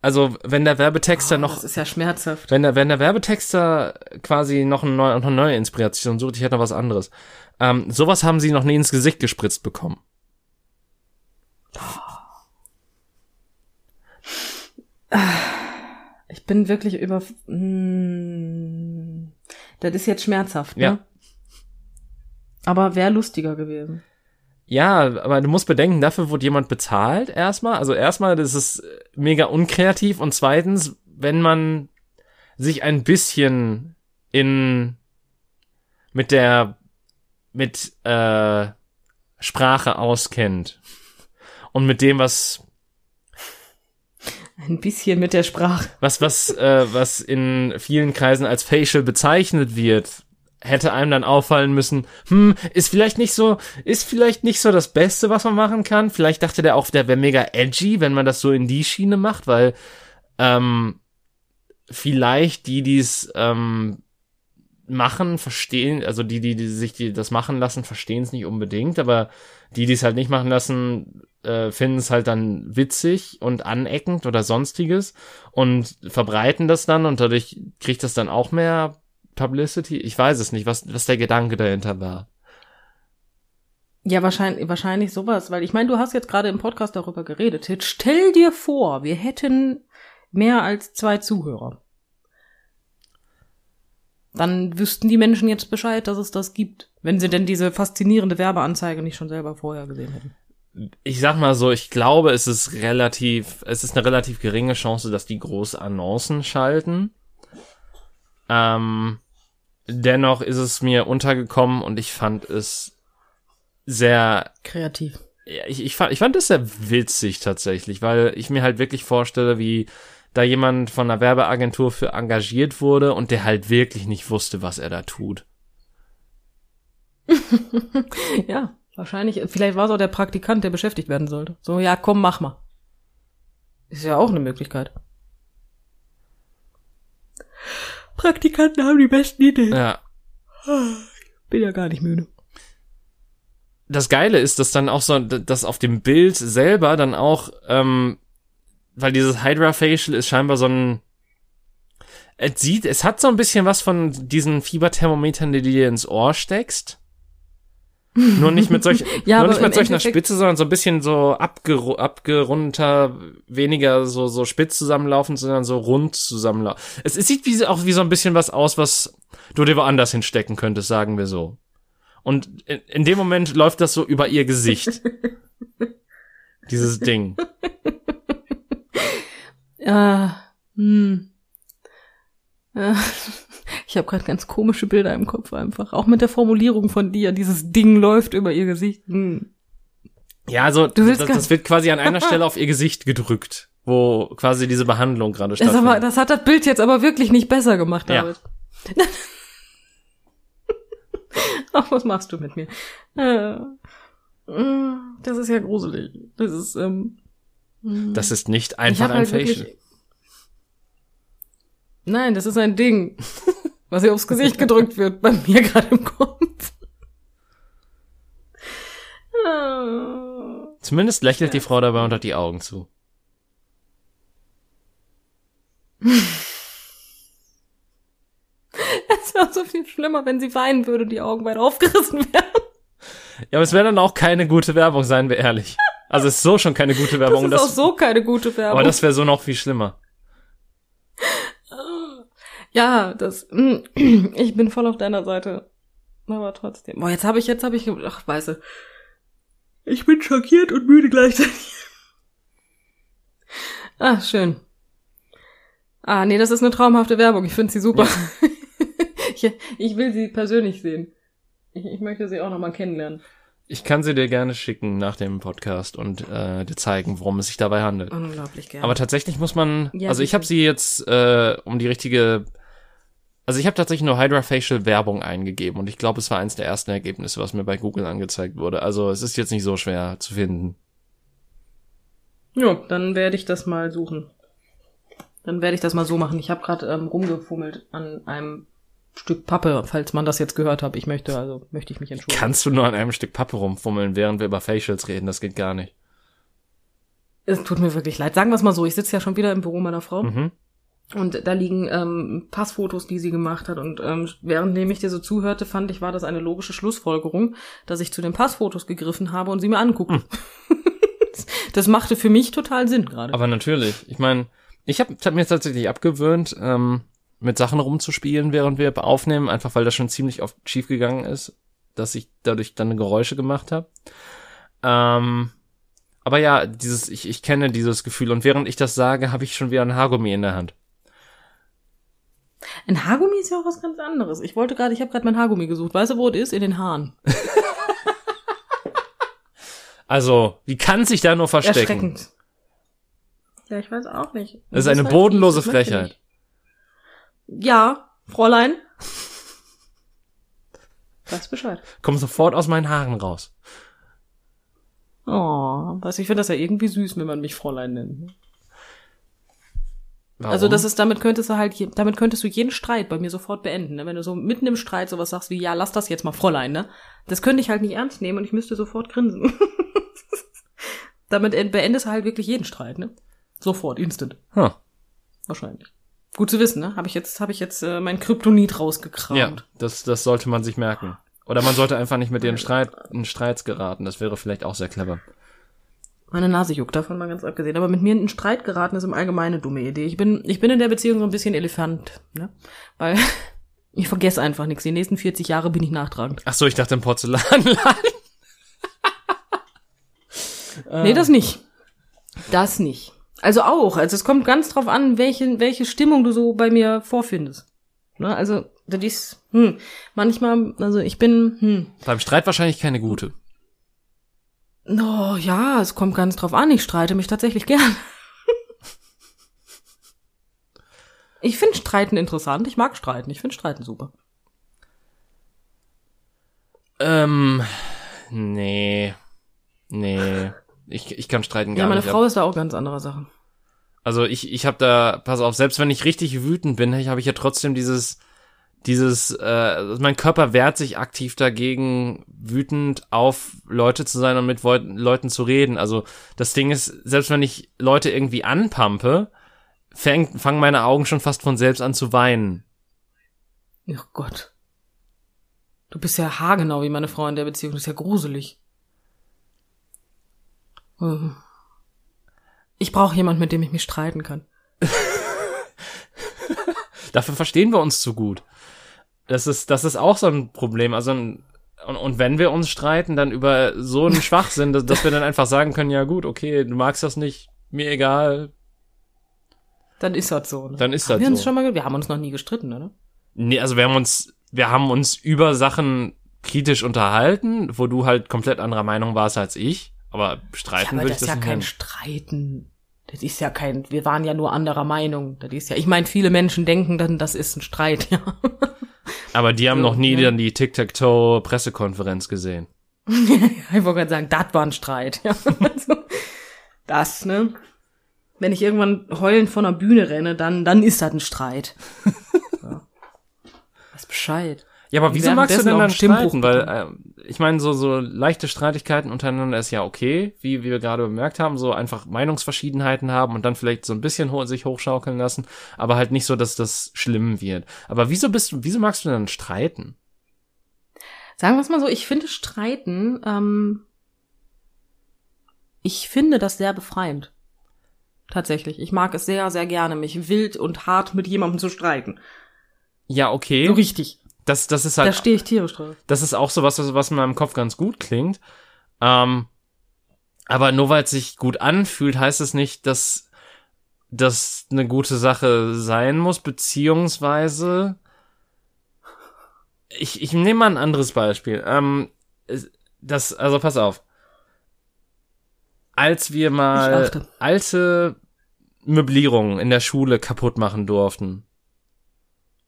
also wenn der Werbetexter noch, Das ist ja schmerzhaft. wenn der, wenn der Werbetexter quasi noch, ein neu, noch eine neue Inspiration sucht, ich hätte noch was anderes. Ähm, sowas haben sie noch nie ins Gesicht gespritzt bekommen. Ich bin wirklich über. Mm, das ist jetzt schmerzhaft, ne? Ja. Aber wäre lustiger gewesen. Ja, aber du musst bedenken, dafür wurde jemand bezahlt erstmal. Also erstmal, das ist mega unkreativ und zweitens, wenn man sich ein bisschen in mit der mit äh, Sprache auskennt und mit dem, was Ein bisschen mit der Sprache. was was äh, was in vielen Kreisen als Facial bezeichnet wird, hätte einem dann auffallen müssen, hm, ist vielleicht nicht so, ist vielleicht nicht so das Beste, was man machen kann. Vielleicht dachte der auch, der wäre mega edgy, wenn man das so in die Schiene macht, weil ähm, vielleicht die, die es ähm, machen, verstehen, also die, die, die sich die das machen lassen, verstehen es nicht unbedingt, aber die, die es halt nicht machen lassen, äh, finden es halt dann witzig und aneckend oder sonstiges und verbreiten das dann und dadurch kriegt das dann auch mehr Publicity. Ich weiß es nicht, was, was der Gedanke dahinter war. Ja, wahrscheinlich, wahrscheinlich sowas, weil ich meine, du hast jetzt gerade im Podcast darüber geredet. Jetzt stell dir vor, wir hätten mehr als zwei Zuhörer. Dann wüssten die Menschen jetzt Bescheid, dass es das gibt. Wenn sie denn diese faszinierende Werbeanzeige nicht schon selber vorher gesehen hätten. Ich sag mal so, ich glaube, es ist relativ, es ist eine relativ geringe Chance, dass die große Annoncen schalten. Ähm, dennoch ist es mir untergekommen und ich fand es sehr Kreativ. ja, ich, ich, fand, ich fand das sehr witzig tatsächlich, weil ich mir halt wirklich vorstelle, wie da jemand von einer Werbeagentur für engagiert wurde und der halt wirklich nicht wusste, was er da tut. Ja, wahrscheinlich. Vielleicht war es auch der Praktikant, der beschäftigt werden sollte. So, ja, komm, mach mal. Ist ja auch eine Möglichkeit. Praktikanten haben die besten Ideen. Ja. Bin ja gar nicht müde. Das Geile ist, dass dann auch so, dass auf dem Bild selber dann auch, ähm, weil dieses Hydra Facial ist scheinbar so ein, es sieht, es hat so ein bisschen was von diesen Fieberthermometern, die du dir ins Ohr steckst. Nur nicht mit solch, Ja, nur nicht mit solch einer Spitze, sondern so ein bisschen so abgeru abgerundeter, weniger so, so spitz zusammenlaufend, sondern so rund zusammenlaufen. Es, es sieht wie, auch wie so ein bisschen was aus, was du dir woanders hinstecken könntest, sagen wir so. Und in, in dem Moment läuft das so über ihr Gesicht. Dieses Ding. Ja, hm. Äh, Ich habe gerade ganz komische Bilder im Kopf einfach. Auch mit der Formulierung von dir. Dieses Ding läuft über ihr Gesicht. Hm. Ja, also Du willst das, das wird quasi an einer Stelle auf ihr Gesicht gedrückt, wo quasi diese Behandlung gerade Das, aber, stattfindet. das hat das Bild jetzt aber wirklich nicht besser gemacht, Ja. David. Ach, was machst du mit mir? Äh, mm, Das ist ja gruselig. Das ist, ähm, mm. Das ist nicht Ich einfach ein halt Facial. Nein, das ist ein Ding, was ihr aufs Gesicht gedrückt wird, bei mir gerade im Kopf. Ah. Zumindest lächelt die Frau dabei unter die Augen zu. Es wäre so viel schlimmer, wenn sie weinen würde und die Augen weit aufgerissen wären. Ja, aber es wäre dann auch keine gute Werbung, seien wir ehrlich. Also es ist so schon keine gute Das Werbung. ist auch so keine gute Werbung. aber das wäre so noch viel schlimmer. Ja, das. mm, Ich bin voll auf deiner Seite. Aber trotzdem. Boah, jetzt habe ich, jetzt habe ich. Ach, weiße. Ich bin schockiert und müde gleichzeitig. Ah, schön. Ah, nee, das ist eine traumhafte Werbung. Ich finde sie super. ich, ich will sie persönlich sehen. Ich, ich möchte sie auch nochmal kennenlernen. Ich kann sie dir gerne schicken nach dem Podcast und äh, dir zeigen, worum es sich dabei handelt. Unglaublich gerne. Aber tatsächlich muss man, Ja, also ich habe sie jetzt äh, um die richtige, also ich habe tatsächlich nur Hydra Facial Werbung eingegeben und ich glaube, es war eins der ersten Ergebnisse, was mir bei Google angezeigt wurde. Also es ist jetzt nicht so schwer zu finden. Ja, dann werde ich das mal suchen. Dann werde ich das mal so machen. Ich habe gerade ähm, rumgefummelt an einem Stück Pappe, falls man das jetzt gehört hat. Ich möchte, also möchte ich mich entschuldigen. Kannst du nur an einem Stück Pappe rumfummeln, während wir über Facials reden? Das geht gar nicht. Es tut mir wirklich leid. Sagen wir es mal so, ich sitze ja schon wieder im Büro meiner Frau Mhm. Und da liegen ähm, Passfotos, die sie gemacht hat. Und ähm, währenddem ich dir so zuhörte, fand ich, war das eine logische Schlussfolgerung, dass ich zu den Passfotos gegriffen habe und sie mir anguckte. das machte für mich total Sinn gerade. Aber natürlich. Ich meine, ich habe hab mir tatsächlich abgewöhnt, ähm, mit Sachen rumzuspielen, während wir aufnehmen, einfach weil das schon ziemlich oft schief gegangen ist, dass ich dadurch dann Geräusche gemacht habe. Ähm, aber ja, dieses, ich, ich kenne dieses Gefühl und während ich das sage, habe ich schon wieder ein Haargummi in der Hand. Ein Haargummi ist ja auch was ganz anderes. Ich wollte gerade, ich habe gerade mein Haargummi gesucht. Weißt du, wo es ist? In den Haaren. Also, wie kann sich da nur verstecken? Erschreckend. Ja, ich weiß auch nicht. Das ist eine bodenlose ich Frechheit. nicht. Ja, Fräulein. Weiß Bescheid. Komm sofort aus meinen Haaren raus. Oh, was ich finde das ja irgendwie süß, wenn man mich Fräulein nennt. Warum? Also das ist, damit könntest du halt, damit könntest du jeden Streit bei mir sofort beenden, ne? Wenn du so mitten im Streit sowas sagst wie, ja, lass das jetzt mal Fräulein, ne? Das könnte ich halt nicht ernst nehmen und ich müsste sofort grinsen. damit end- beendest du halt wirklich jeden Streit, ne? Sofort, instant. Huh. Wahrscheinlich. Gut zu wissen, ne? Habe ich jetzt, habe ich jetzt äh, mein Kryptonit rausgekramt. Ja, das, das sollte man sich merken. Oder man sollte einfach nicht mit dir in, Streit, in Streits geraten. Das wäre vielleicht auch sehr clever. Meine Nase juckt, davon mal ganz abgesehen. Aber mit mir in einen Streit geraten ist im Allgemeinen eine dumme Idee. Ich bin, ich bin in der Beziehung so ein bisschen Elefant, ne? Weil ich vergesse einfach nichts. Die nächsten 40 Jahre bin ich nachtragend. Ach so, ich dachte im Porzellanladen. Nee, das nicht. Das nicht. Also auch. Also es kommt ganz drauf an, welche, welche Stimmung du so bei mir vorfindest. Ne? Also, das ist, hm, manchmal, also ich bin, hm, Beim Streit wahrscheinlich keine gute. Oh ja, es kommt ganz drauf an. Ich streite mich tatsächlich gern. Ich finde Streiten interessant. Ich mag Streiten. Ich finde Streiten super. Ähm, nee. Nee. Ich, ich kann streiten gar Ja, meine nicht. Frau ist da auch ganz anderer Sache. Also ich, ich habe da, pass auf, selbst wenn ich richtig wütend bin, habe ich ja trotzdem dieses, dieses, äh, mein Körper wehrt sich aktiv dagegen, wütend auf Leute zu sein und mit Leuten zu reden. Also das Ding ist, selbst wenn ich Leute irgendwie anpampe, fäng, fangen meine Augen schon fast von selbst an zu weinen. Ach Gott. Du bist ja haargenau wie meine Frau in der Beziehung. Das ist ja gruselig. Hm. Ich brauche jemand, mit dem ich mich streiten kann. Dafür verstehen wir uns zu gut. Das ist, das ist auch so ein Problem. Also ein, und, und wenn wir uns streiten, dann über so einen Schwachsinn, dass, dass wir dann einfach sagen können, ja gut, okay, du magst das nicht, mir egal. Dann ist das so. Ne? Dann ist haben das wir uns so. schon mal, wir haben uns noch nie gestritten, oder? Nee, also wir haben uns, wir haben uns über Sachen kritisch unterhalten, wo du halt komplett anderer Meinung warst als ich. Aber Ja, streiten aber würde das ich ist das ja nicht kein nennen. Streiten. Das ist ja kein, wir waren ja nur anderer Meinung. Das ist ja, ich meine, viele Menschen denken dann, das ist ein Streit, ja. Aber die haben So, noch nie ne? dann die Tic-Tac-Toe-Pressekonferenz gesehen. Ich wollte gerade sagen, das war ein Streit, ja. Also, das, ne? Wenn ich irgendwann heulend von der Bühne renne, dann, dann ist das ein Streit. Ja. Weiß Bescheid. Ja, aber wieso magst du denn dann streiten? Weil, äh, ich meine, so, so leichte Streitigkeiten untereinander ist ja okay, wie, wie wir gerade bemerkt haben, so einfach Meinungsverschiedenheiten haben und dann vielleicht so ein bisschen ho sich hochschaukeln lassen, aber halt nicht so, dass das schlimm wird. Aber wieso bist du, wieso magst du denn streiten? Sagen wir es mal so, ich finde Streiten, ähm, ich finde das sehr befreiend. Tatsächlich. Ich mag es sehr, sehr gerne, mich wild und hart mit jemandem zu streiten. Ja, okay. So richtig. Das, das ist Da halt, stehe ich tierisch drauf. das ist auch so was, was in meinem Kopf ganz gut klingt. Ähm, aber nur weil es sich gut anfühlt, heißt es nicht, dass das eine gute Sache sein muss, beziehungsweise ich, ich nehme mal ein anderes Beispiel. Ähm, das, also pass auf. Als wir mal alte Möblierungen in der Schule kaputt machen durften.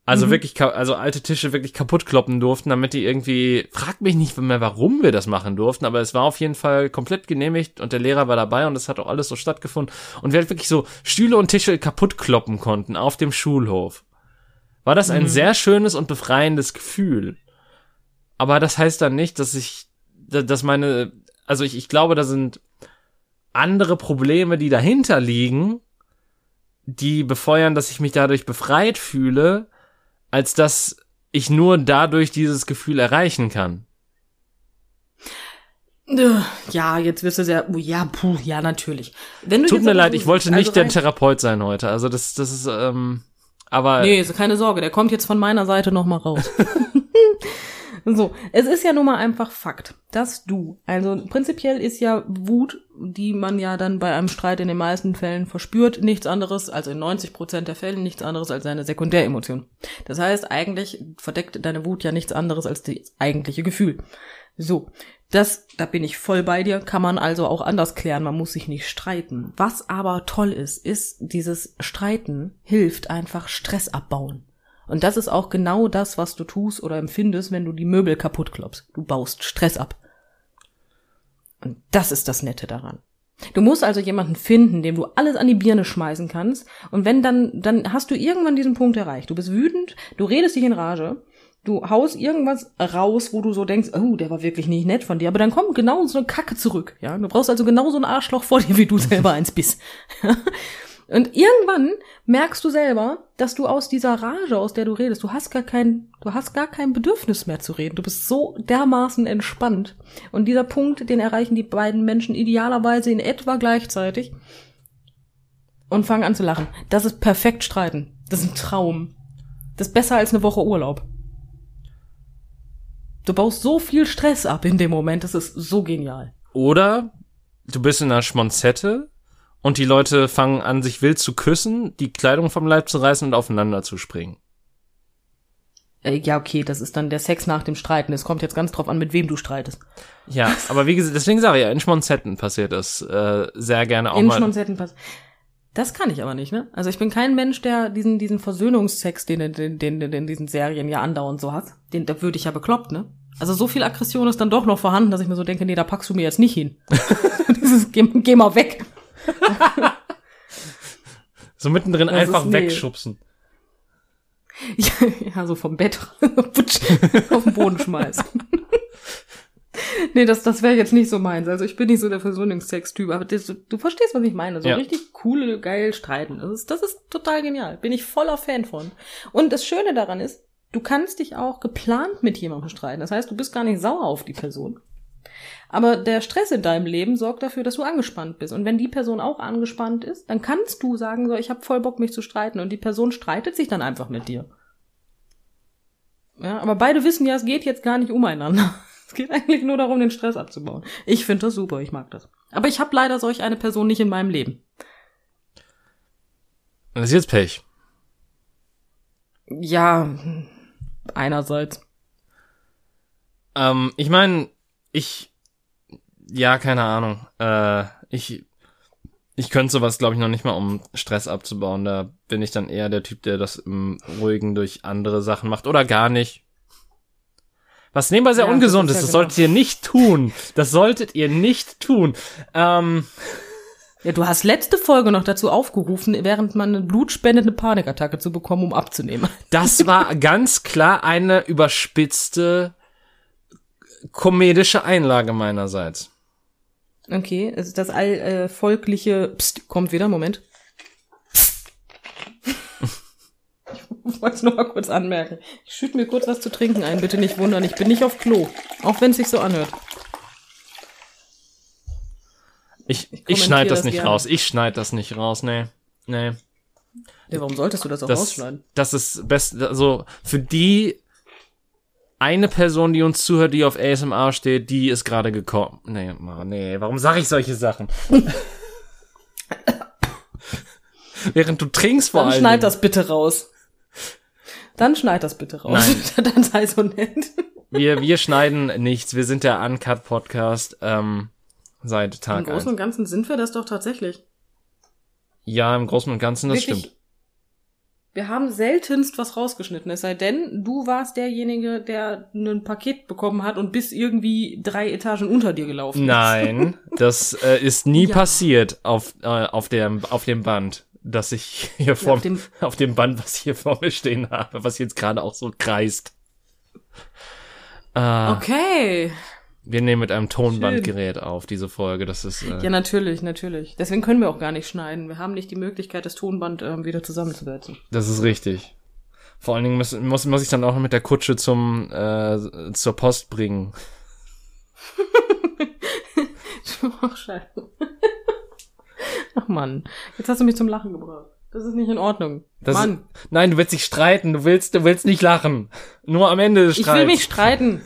Also Mhm. wirklich, also alte Tische wirklich kaputt kloppen durften, damit die irgendwie, frag mich nicht mehr, warum wir das machen durften, aber es war auf jeden Fall komplett genehmigt und der Lehrer war dabei und es hat auch alles so stattgefunden und wir halt wirklich so Stühle und Tische kaputt kloppen konnten auf dem Schulhof. War das ein Mhm. sehr schönes und befreiendes Gefühl. Aber das heißt dann nicht, dass ich, da- dass meine, also ich, ich glaube, da sind andere Probleme, die dahinter liegen, die befeuern, dass ich mich dadurch befreit fühle, als dass ich nur dadurch dieses Gefühl erreichen kann. Ja, jetzt wirst du sehr, oh, ja, puh, ja, natürlich. Wenn du Tut mir leid, ich wollte also nicht der rein- Therapeut sein heute. Also das, das ist, ähm, aber Nee, ist keine Sorge, der kommt jetzt von meiner Seite noch mal raus. so, es ist ja nun mal einfach Fakt, dass du, also prinzipiell ist ja Wut, die man ja dann bei einem Streit in den meisten Fällen verspürt, nichts anderes, also in 90 Prozent der Fällen nichts anderes als eine Sekundäremotion. Das heißt, eigentlich verdeckt deine Wut ja nichts anderes als das eigentliche Gefühl. So, das, da bin ich voll bei dir, kann man also auch anders klären, man muss sich nicht streiten. Was aber toll ist, ist, dieses Streiten hilft einfach Stress abbauen. Und das ist auch genau das, was du tust oder empfindest, wenn du die Möbel kaputt klopfst. Du baust Stress ab. Und das ist das Nette daran. Du musst also jemanden finden, dem du alles an die Birne schmeißen kannst. Und wenn dann, dann hast du irgendwann diesen Punkt erreicht. Du bist wütend, du redest dich in Rage, du haust irgendwas raus, wo du so denkst, oh, der war wirklich nicht nett von dir. Aber dann kommt genau so eine Kacke zurück. Ja, du brauchst also genau so ein Arschloch vor dir, wie du selber eins bist. Und irgendwann merkst du selber, dass du aus dieser Rage, aus der du redest, du hast gar kein, du hast gar kein Bedürfnis mehr zu reden. Du bist so dermaßen entspannt. Und dieser Punkt, den erreichen die beiden Menschen idealerweise in etwa gleichzeitig und fangen an zu lachen. Das ist perfekt streiten. Das ist ein Traum. Das ist besser als eine Woche Urlaub. Du baust so viel Stress ab in dem Moment, das ist so genial. Oder du bist in einer Schmonzette und die Leute fangen an, sich wild zu küssen, die Kleidung vom Leib zu reißen und aufeinander zu springen. Äh, Ja, okay, das ist dann der Sex nach dem Streiten. Es kommt jetzt ganz drauf an, mit wem du streitest. Ja, aber wie gesagt, deswegen sage ich ja, in Schmonzetten passiert das äh, sehr gerne auch In mal. Schmonzetten pass. Das kann ich aber nicht, ne? Also ich bin kein Mensch, der diesen, diesen Versöhnungsex, den, den, den, den in diesen Serien ja andauernd so hat. Den, da würde ich ja bekloppt, ne? Also so viel Aggression ist dann doch noch vorhanden, dass ich mir so denke, nee, da packst du mir jetzt nicht hin. Dieses, geh, geh mal weg. So mittendrin Das einfach wegschubsen. Ja, ja, so vom Bett putsch, auf den Boden schmeißen. nee, das, das wäre jetzt nicht so meins. Also ich bin nicht so der Versöhnungsex-Typ, aber das, du verstehst, was ich meine. So Ja. richtig coole, geil streiten. Das ist, das ist total genial. Bin ich voller Fan von. Und das Schöne daran ist, du kannst dich auch geplant mit jemandem streiten. Das heißt, du bist gar nicht sauer auf die Person. Aber der Stress in deinem Leben sorgt dafür, dass du angespannt bist. Und wenn die Person auch angespannt ist, dann kannst du sagen, so, ich habe voll Bock, mich zu streiten. Und die Person streitet sich dann einfach mit dir. Ja, aber beide wissen ja, es geht jetzt gar nicht umeinander. Es geht eigentlich nur darum, den Stress abzubauen. Ich finde das super, ich mag das. Aber ich habe leider solch eine Person nicht in meinem Leben. Das ist jetzt Pech. Ja, einerseits. Ähm, ich meine, ich, ja, keine Ahnung. Äh, ich, ich könnte sowas, glaube ich, noch nicht mal, um Stress abzubauen. Da bin ich dann eher der Typ, der das im Ruhigen durch andere Sachen macht oder gar nicht. Was nebenbei sehr Ja, ungesund das ist, ist das ja solltet ihr nicht tun. Das solltet ihr nicht tun. Ähm, Ja, du hast letzte Folge noch dazu aufgerufen, während man eine blutspendende Panikattacke zu bekommen, um abzunehmen. das war ganz klar eine überspitzte komedische Einlage meinerseits. Okay, ist das allvolkliche äh, Psst, kommt wieder, Moment. Ich wollte es nur mal kurz anmerken. Ich schütte mir kurz was zu trinken ein, bitte nicht wundern. Ich bin nicht auf Klo. Auch wenn es sich so anhört. Ich, ich, kommentiere schneide das das nicht gerne. raus. Ich schneide das nicht raus. Nee. Nee. Ja, warum solltest du das auch Das, rausschneiden? das ist best, also für die eine Person, die uns zuhört, die auf ASMR steht, die ist gerade gekommen. Nee, Mann, nee, warum sage ich solche Sachen? Während du trinkst vor Dann allem. schneid das bitte raus. Dann schneid das bitte raus. Dann sei so nett. Wir, wir schneiden nichts. Wir sind der Uncut Podcast ähm, seit Im Tag Großen 1. und Ganzen sind wir das doch tatsächlich. Ja, im Großen und Ganzen, das Wirklich, stimmt. Wir haben seltenst was rausgeschnitten, es sei denn, du warst derjenige, der ein Paket bekommen hat und bis irgendwie drei Etagen unter dir gelaufen ist. Nein, das äh, ist nie Ja. passiert auf, äh, auf, dem, auf dem Band, das ich hier vor auf dem- auf dem Band, was ich hier vor mir stehen habe, was jetzt gerade auch so kreist. Äh, Okay. Wir nehmen mit einem Tonbandgerät auf diese Folge. Das ist äh, Ja, natürlich, natürlich. Deswegen können wir auch gar nicht schneiden. Wir haben nicht die Möglichkeit, das Tonband ähm, wieder zusammenzusetzen. das ist richtig. Vor allen Dingen muss, muss, muss ich dann auch noch mit der Kutsche zum äh, zur Post bringen. Ach, scheiße. Ach Mann, jetzt hast du mich zum Lachen gebracht. Das ist nicht in Ordnung. Das Mann, Ist, nein, du willst dich streiten. Du willst, du willst nicht lachen. Nur am Ende des ich Streits. will mich streiten.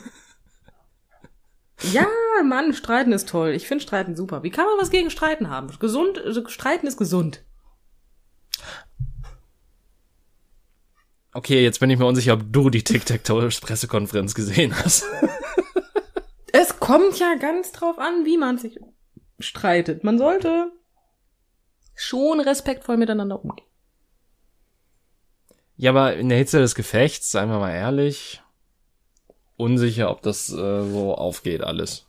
Ja, Mann, streiten ist toll. Ich finde Streiten super. Wie kann man was gegen Streiten haben? Gesund, also streiten ist gesund. Okay, jetzt bin ich mir unsicher, ob du die Tic-Tac-Toe-Pressekonferenz gesehen hast. Es kommt ja ganz drauf an, wie man sich streitet. Man sollte schon respektvoll miteinander umgehen. Ja, aber in der Hitze des Gefechts, seien wir mal ehrlich, unsicher, ob das äh, so aufgeht alles.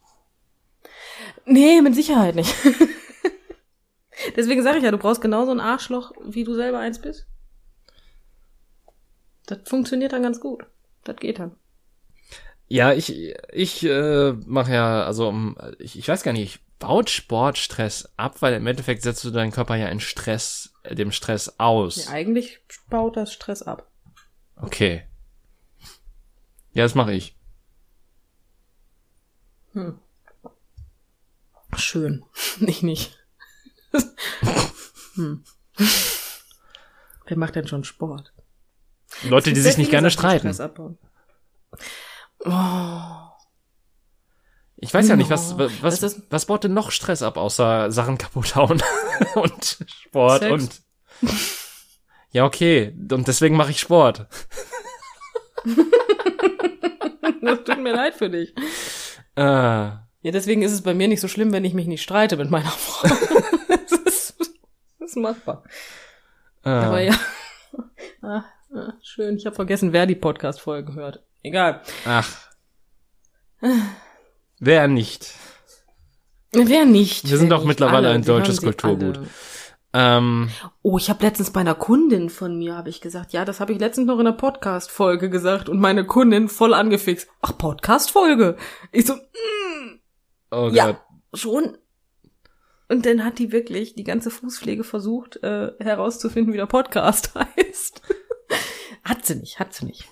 Nee, mit Sicherheit nicht. Deswegen sage ich ja, du brauchst genauso ein Arschloch, wie du selber eins bist. Das funktioniert dann ganz gut. Das geht dann. Ja, ich, ich äh, mache ja, also ich, ich weiß gar nicht, ich baut Sportstress ab, weil im Endeffekt setzt du deinen Körper ja in Stress, äh, dem Stress aus. Ja, eigentlich baut das Stress ab. Okay. Ja, das mache ich. Schön. Ich nicht. hm. Wer macht denn schon Sport? Leute, die sich nicht gerne streiten. Oh. Ich weiß ja nicht, was, No. was, ist- was baut denn noch Stress ab, außer Sachen kaputt hauen und Sport Sex. und. Ja, okay. Und deswegen mache ich Sport. Das tut mir leid für dich. Äh, Ja, deswegen ist es bei mir nicht so schlimm, wenn ich mich nicht streite mit meiner Frau. das, ist, das ist machbar. äh, Aber ja. Ah, ah, schön, ich habe vergessen, wer die Podcast-Folge hört. Egal. Ach. Wer nicht? Wer nicht? Wir sind doch mittlerweile Alle, ein deutsches Kulturgut. alle. Ähm, Oh, ich habe letztens bei einer Kundin von mir habe ich gesagt, ja, das habe ich letztens noch in einer Podcast-Folge gesagt und meine Kundin voll angefixt. Ach, Podcast-Folge. Ich so, oh Ja. Gott. schon. Und dann hat die wirklich die ganze Fußpflege versucht äh, herauszufinden, wie der Podcast heißt. hat sie nicht, hat sie nicht.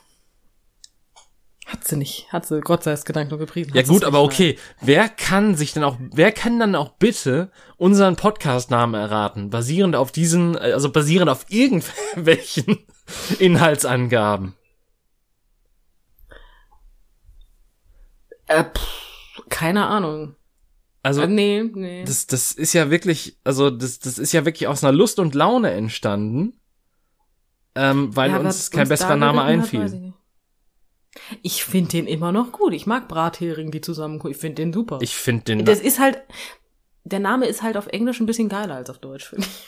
Hat sie nicht, hat sie, Gott sei es gedankt und gepriesen. Ja gut, aber okay. Wer kann sich denn auch, wer kann dann auch bitte unseren Podcast-Namen erraten? Basierend auf diesen, also basierend auf irgendwelchen Inhaltsangaben. Äh, pff, keine Ahnung. Also, Äh, nee, nee. das, das ist ja wirklich, also das, das ist ja wirklich aus einer Lust und Laune entstanden. ähm, weil Ja, uns kein uns besserer Name weiß einfiel. Ich finde den immer noch gut. Ich mag Brathering, die zusammenkommen. Ich finde den super. Ich finde den. das ist halt, der Name ist halt auf Englisch ein bisschen geiler als auf Deutsch, finde ich.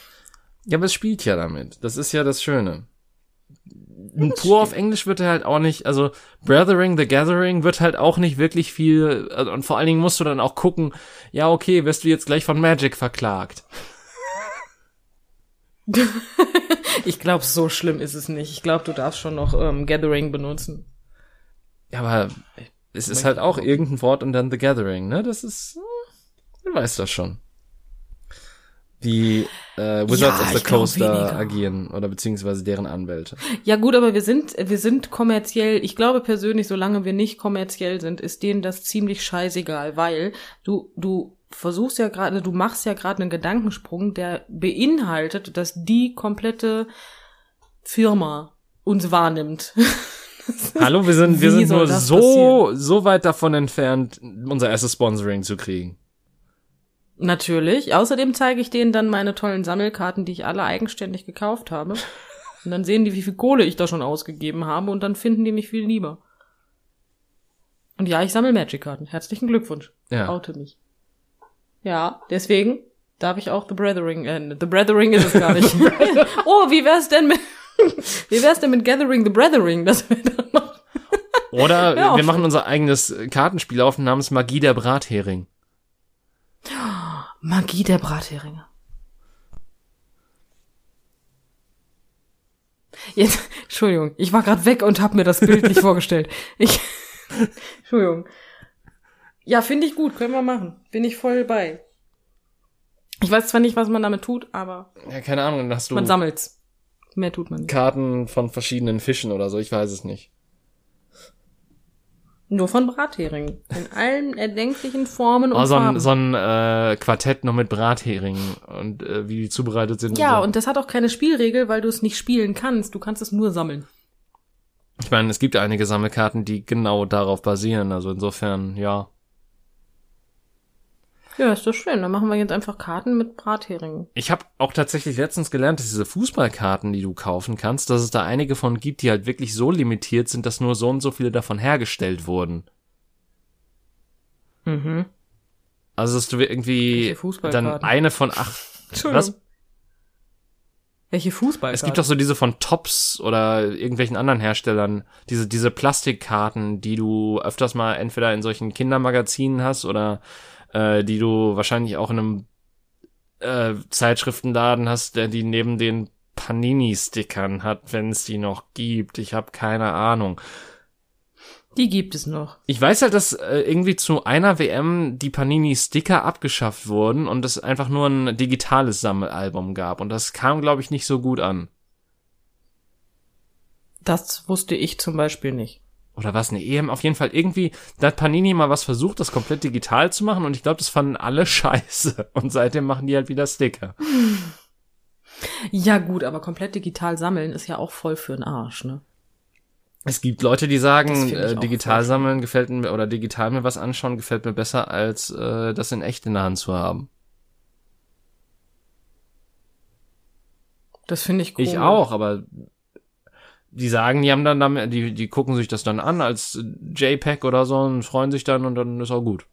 Ja, aber es spielt ja damit. Das ist ja das Schöne. Pur auf Englisch wird er halt auch nicht, also Brothering the Gathering wird halt auch nicht wirklich viel, also, und vor allen Dingen musst du dann auch gucken, ja, okay, wirst du jetzt gleich von Magic verklagt. Ich glaube, so schlimm ist es nicht. Ich glaube, du darfst schon noch ähm, Gathering benutzen. Ja, aber es ist halt auch irgendein Wort und dann The Gathering, ne? Das ist, hm, man weiß das schon. Wie äh, Wizards Ja, of the ich glaub Coast da weniger. agieren oder beziehungsweise deren Anwälte. Ja gut, aber wir sind, wir sind kommerziell, ich glaube persönlich, solange wir nicht kommerziell sind, ist denen das ziemlich scheißegal, weil du, du versuchst ja gerade, du machst ja gerade einen Gedankensprung, der beinhaltet, dass die komplette Firma uns wahrnimmt. Hallo, wir sind, wir sind nur so, so weit davon entfernt, unser erstes Sponsoring zu kriegen. Natürlich. Außerdem zeige ich denen dann meine tollen Sammelkarten, die ich alle eigenständig gekauft habe. Und dann sehen die, wie viel Kohle ich da schon ausgegeben habe und dann finden die mich viel lieber. Und ja, ich sammle Magic-Karten. Herzlichen Glückwunsch. Ja. Oute mich. Ja, deswegen darf ich auch The Brethering, äh, The Brethering ist es gar nicht. oh, wie wär's denn mit, wie wär's denn mit Gathering the Brethering? Das wäre dann noch, Oder Ja, wir machen unser eigenes Kartenspiel auf namens Magie der Brathering. Magie der Bratheringe. Jetzt, Entschuldigung, ich war gerade weg und habe mir das Bild nicht vorgestellt. Ich, Entschuldigung. Ja, finde ich gut, können wir machen. Bin ich voll bei. Ich weiß zwar nicht, was man damit tut, aber Ja, keine Ahnung, dann hast du man sammelt's. Mehr tut man nicht. Karten von verschiedenen Fischen oder so, ich weiß es nicht. Nur von Bratheringen. In allen erdenklichen Formen und Oh, so ein, Farben. so ein äh, Quartett noch mit Bratheringen und äh, wie die zubereitet sind. ja, so. und das hat auch keine Spielregel, weil du es nicht spielen kannst. Du kannst es nur sammeln. ich meine, es gibt einige Sammelkarten, die genau darauf basieren, also insofern, ja. Ja, ist doch schön. Dann machen wir jetzt einfach Karten mit Bratheringen. Ich habe auch tatsächlich letztens gelernt, dass diese Fußballkarten, die du kaufen kannst, dass es da einige von gibt, die halt wirklich so limitiert sind, dass nur so und so viele davon hergestellt wurden. Mhm. Also dass du irgendwie Fußballkarten? dann eine von acht. Was? Welche Fußball? Es gibt doch so diese von Tops oder irgendwelchen anderen Herstellern, diese, diese Plastikkarten, die du öfters mal entweder in solchen Kindermagazinen hast oder äh, die du wahrscheinlich auch in einem äh, Zeitschriftenladen hast, der die neben den Panini-Stickern hat, wenn es die noch gibt. Ich habe keine Ahnung. Die gibt es noch. Ich weiß halt, dass äh, irgendwie zu einer WM die Panini-Sticker abgeschafft wurden und es einfach nur ein digitales Sammelalbum gab. Und das kam, glaube ich, nicht so gut an. Das wusste ich zum Beispiel nicht. Oder was, eine EM, auf jeden Fall irgendwie, da hat Panini mal was versucht, das komplett digital zu machen und ich glaube, das fanden alle scheiße und seitdem machen die halt wieder Sticker. Ja gut, aber komplett digital sammeln ist ja auch voll für den Arsch, ne? Es gibt Leute, die sagen, äh, digital sammeln gefällt mir oder digital mir was anschauen gefällt mir besser, als äh, das in echt in der Hand zu haben. Das finde ich cool. Ich auch, aber die sagen, die haben dann damit, die, die gucken sich das dann an als JPEG oder so und freuen sich dann und dann ist auch gut.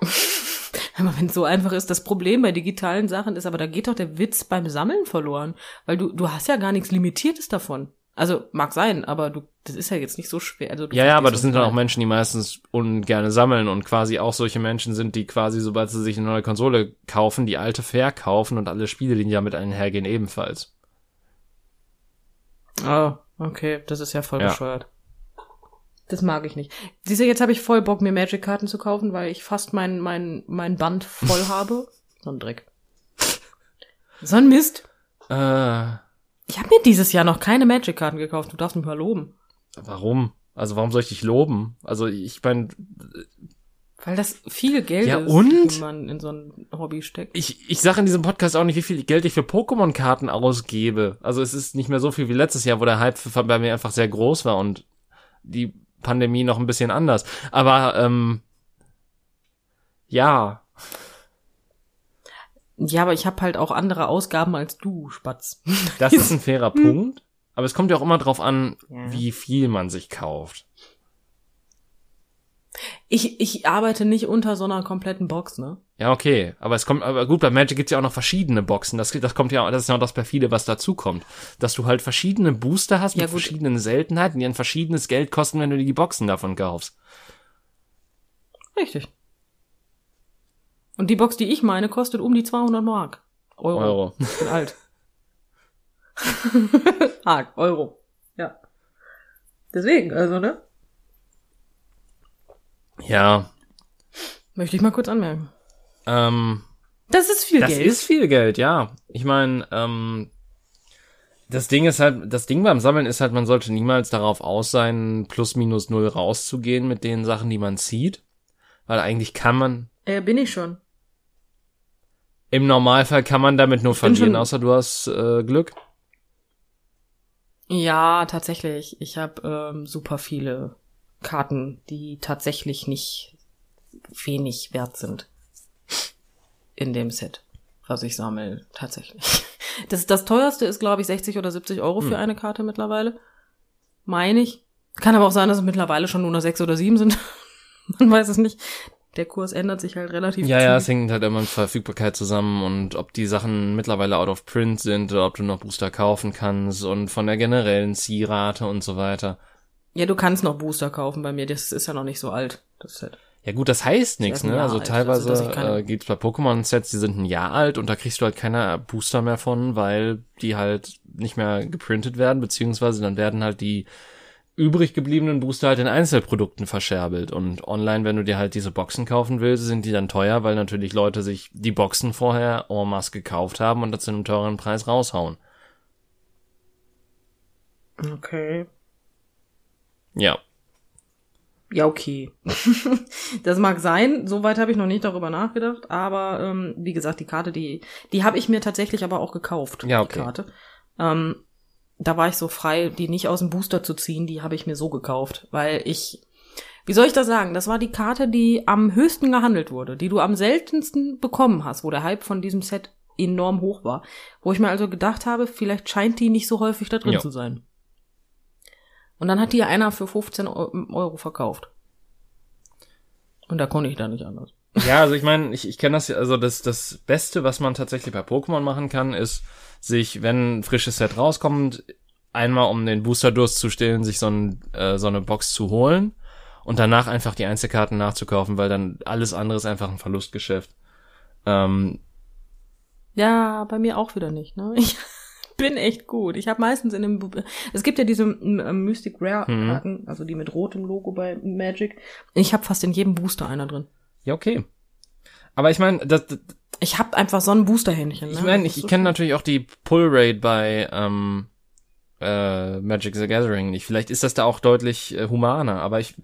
Aber wenn es so einfach ist, das Problem bei digitalen Sachen ist, aber da geht doch der Witz beim Sammeln verloren. Weil du, du hast ja gar nichts Limitiertes davon. Also, mag sein, aber du, das ist ja jetzt nicht so schwer. Also, Ja, ja, aber das sind dann auch. Menschen, die meistens ungerne sammeln und quasi auch solche Menschen sind, die quasi, sobald sie sich eine neue Konsole kaufen, die alte verkaufen und alle Spiele, die damit einhergehen, ebenfalls. Oh, okay, das ist ja voll Ja. bescheuert. Das mag ich nicht. Siehst du, jetzt habe ich voll Bock, mir Magic-Karten zu kaufen, weil ich fast mein, mein, mein Band voll habe. So ein Dreck. So ein Mist. Äh, Ich habe mir dieses Jahr noch keine Magic-Karten gekauft. Du darfst mich mal loben. warum? Also warum soll ich dich loben? Also ich mein, Weil das viel Geld Ja, ist, und? die man in so ein Hobby steckt. ich, ich sage in diesem Podcast auch nicht, wie viel Geld ich für Pokémon-Karten ausgebe. Also es ist nicht mehr so viel wie letztes Jahr, wo der Hype bei mir einfach sehr groß war und die Pandemie noch ein bisschen anders. Aber ähm, ja, Ja, aber ich habe halt auch andere Ausgaben als du, Spatz. Das ist ein fairer Punkt. Aber es kommt ja auch immer drauf an, Ja. wie viel man sich kauft. Ich, ich arbeite nicht unter so einer kompletten Box, ne? Ja, okay. Aber es kommt, aber gut, bei Magic gibt's ja auch noch verschiedene Boxen. Das, das kommt ja, das ist ja auch das perfide, was dazu kommt. Dass du halt verschiedene Booster hast Ja, mit gut. verschiedenen Seltenheiten, die ein verschiedenes Geld kosten, wenn du die Boxen davon kaufst. Richtig. Und die Box, die ich meine, kostet um die 200 Mark. Euro. Euro. Ich bin alt. Mark, Euro. Ja. Deswegen, also, ne? Ja. Möchte ich mal kurz anmerken. Ähm, Das ist viel das Geld. ist viel Geld, ja. Ich meine, ähm, das Ding ist halt, das Ding beim Sammeln ist halt, man sollte niemals darauf aus sein, plus minus null rauszugehen mit den Sachen, die man zieht. Weil eigentlich kann man, äh, bin ich schon. im Normalfall kann man damit nur verlieren, außer du hast äh, Glück. Ja, tatsächlich. Ich habe ähm, super viele Karten, die tatsächlich nicht wenig wert sind. In dem Set, was ich sammle, tatsächlich. Das, das teuerste ist, glaube ich, 60 oder 70 Euro für Hm. eine Karte mittlerweile. Meine ich. Kann aber auch sein, dass es mittlerweile schon nur noch 6 oder 7 sind. Man weiß es nicht. Der Kurs ändert sich halt relativ Ja, ja, es hängt halt immer mit Verfügbarkeit zusammen und ob die Sachen mittlerweile out of print sind oder ob du noch Booster kaufen kannst und von der generellen Zielrate und so weiter. Ja, du kannst noch Booster kaufen bei mir. Das ist ja noch nicht so alt, das Set. Ja gut, das heißt nichts, ne? Also alt, teilweise also keine- äh, gibt's bei Pokémon-Sets, die sind ein Jahr alt und da kriegst du halt keine Booster mehr von, weil die halt nicht mehr geprintet werden, beziehungsweise dann werden halt die übrig gebliebenen Booster halt in Einzelprodukten verscherbelt. Und online, wenn du dir halt diese Boxen kaufen willst, sind die dann teuer, weil natürlich Leute sich die Boxen vorher en masse gekauft haben und das zu einem teuren Preis raushauen. Okay. Ja. Ja, okay. das mag sein. Soweit habe ich noch nicht darüber nachgedacht. Aber ähm, wie gesagt, die Karte, die, die habe ich mir tatsächlich aber auch gekauft. Ja, Die okay. Karte. Ähm, da war ich so frei, die nicht aus dem Booster zu ziehen. Die habe ich mir so gekauft, weil ich. Wie soll ich das sagen? Das war die Karte, die am höchsten gehandelt wurde, die du am seltensten bekommen hast, wo der Hype von diesem Set enorm hoch war. Wo ich mir also gedacht habe, vielleicht scheint die nicht so häufig da drin Ja. zu sein. Und dann hat die einer für 15 Eu- Euro verkauft. Und da konnte ich da nicht anders. Ja, also ich meine, ich, ich kenne das ja, also das, das Beste, was man tatsächlich bei Pokémon machen kann, ist, sich, wenn ein frisches Set rauskommt, einmal um den Booster-Durst zu stillen, sich so, ein, äh, so eine Box zu holen und danach einfach die Einzelkarten nachzukaufen, weil dann alles andere ist einfach ein Verlustgeschäft. Ähm, Ja, bei mir auch wieder nicht, ne? Ich bin echt gut. Ich habe meistens in dem, es gibt ja diese ähm, Mystic Rare Mhm. Karten, also die mit rotem Logo bei Magic. Ich habe fast in jedem Booster einer drin. ja, okay. Aber ich meine, das, das, Ich habe einfach so ein Boosterhändchen. Ne? ich meine, ich, ich kenne natürlich auch die Pull Rate bei ähm, äh, Magic the Gathering nicht. Vielleicht ist das da auch deutlich äh, humaner, aber ich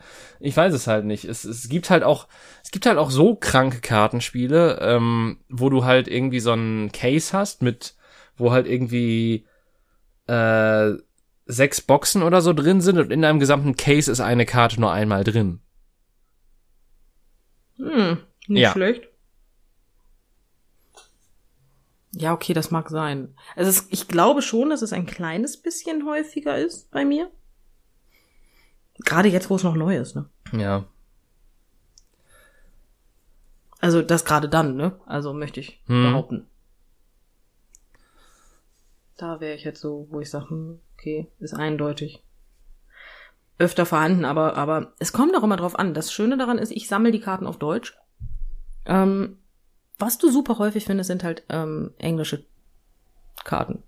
ich weiß es halt nicht. Es, es gibt halt auch es gibt halt auch so kranke Kartenspiele, ähm, wo du halt irgendwie so einen Case hast mit wo halt irgendwie äh, sechs Boxen oder so drin sind und in einem gesamten Case ist eine Karte nur einmal drin. Hm, nicht Ja. schlecht. Ja, okay, das mag sein. Also es, ich glaube schon, dass es ein kleines bisschen häufiger ist bei mir. Gerade jetzt, wo es noch neu ist, ne? Ja. Also das gerade dann, ne? Also möchte ich Hm. behaupten. Da wäre ich jetzt so, wo ich sage, hm, okay, ist eindeutig. Öfter vorhanden, aber, aber es kommt auch immer drauf an. Das Schöne daran ist, ich sammle die Karten auf Deutsch. Ähm, was du super häufig findest, sind halt ähm, englische Karten.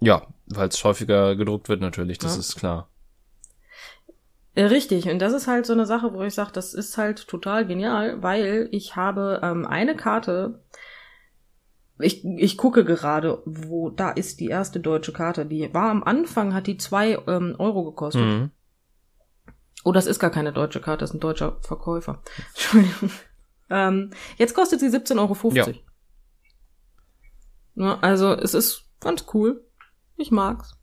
Ja, weil es häufiger gedruckt wird natürlich, das Ja. ist klar. Äh, Richtig, und das ist halt so eine Sache, wo ich sage, das ist halt total genial, weil ich habe ähm, eine Karte, ich, ich gucke gerade, wo, da ist die erste deutsche Karte, die war am Anfang, hat die zwei ähm, Euro gekostet. Mhm. Oh, das ist gar keine deutsche Karte, das ist ein deutscher Verkäufer. Entschuldigung. Ähm, jetzt kostet sie 17,50 Euro. Ja. Ne, also es ist ganz cool. Ich mag's.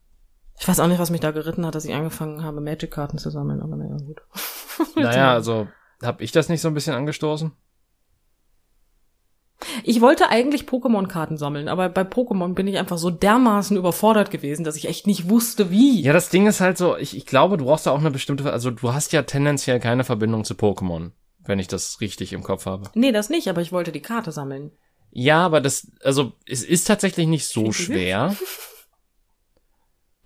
Ich weiß auch nicht, was mich da geritten hat, dass ich angefangen habe, Magic-Karten zu sammeln, aber naja, gut. Naja, also habe ich das nicht so ein bisschen angestoßen? Ich wollte eigentlich Pokémon-Karten sammeln, aber bei Pokémon bin ich einfach so dermaßen überfordert gewesen, dass ich echt nicht wusste, wie. Ja, das Ding ist halt so, ich, ich glaube, du brauchst da auch eine bestimmte, also du hast ja tendenziell keine Verbindung zu Pokémon, wenn ich das richtig im Kopf habe. Nee, das nicht, aber ich wollte die Karte sammeln. Ja, aber das, also es ist tatsächlich nicht so schwer.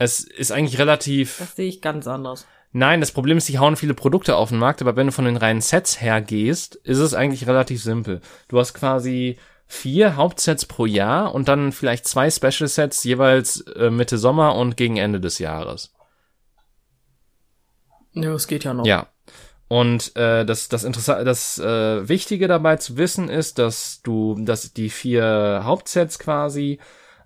Es ist eigentlich relativ. Das sehe ich ganz anders. Nein, das Problem ist, die hauen viele Produkte auf den Markt, aber wenn du von den reinen Sets hergehst, ist es eigentlich relativ simpel. Du hast quasi vier Hauptsets pro Jahr und dann vielleicht zwei Special Sets jeweils äh, Mitte Sommer und gegen Ende des Jahres. Ja, es geht ja noch. Ja. Und äh, das das Interessante, das äh, Wichtige dabei zu wissen ist, dass du, dass die vier Hauptsets quasi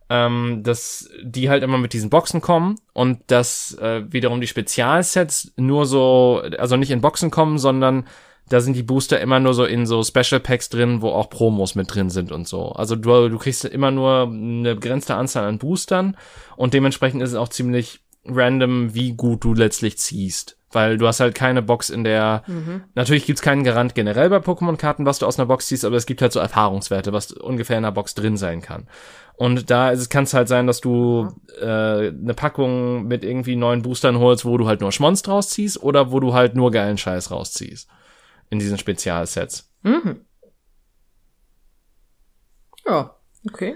ähm, dass die halt immer mit diesen Boxen kommen und dass äh, wiederum die Spezialsets nur so, also nicht in Boxen kommen, sondern da sind die Booster immer nur so in so Special Packs drin, wo auch Promos mit drin sind und so. Also du, du kriegst immer nur eine begrenzte Anzahl an Boostern und dementsprechend ist es auch ziemlich random, wie gut du letztlich ziehst. Weil du hast halt keine Box in der. Mhm. Natürlich gibt's keinen Garant generell bei Pokémon-Karten, was du aus einer Box ziehst, aber es gibt halt so Erfahrungswerte, was ungefähr in einer Box drin sein kann. Und da kann es halt sein, dass du äh, eine Packung mit irgendwie neuen Boostern holst, wo du halt nur Schmonz draus ziehst oder wo du halt nur geilen Scheiß rausziehst. In diesen Spezialsets. Mhm. Ja, okay.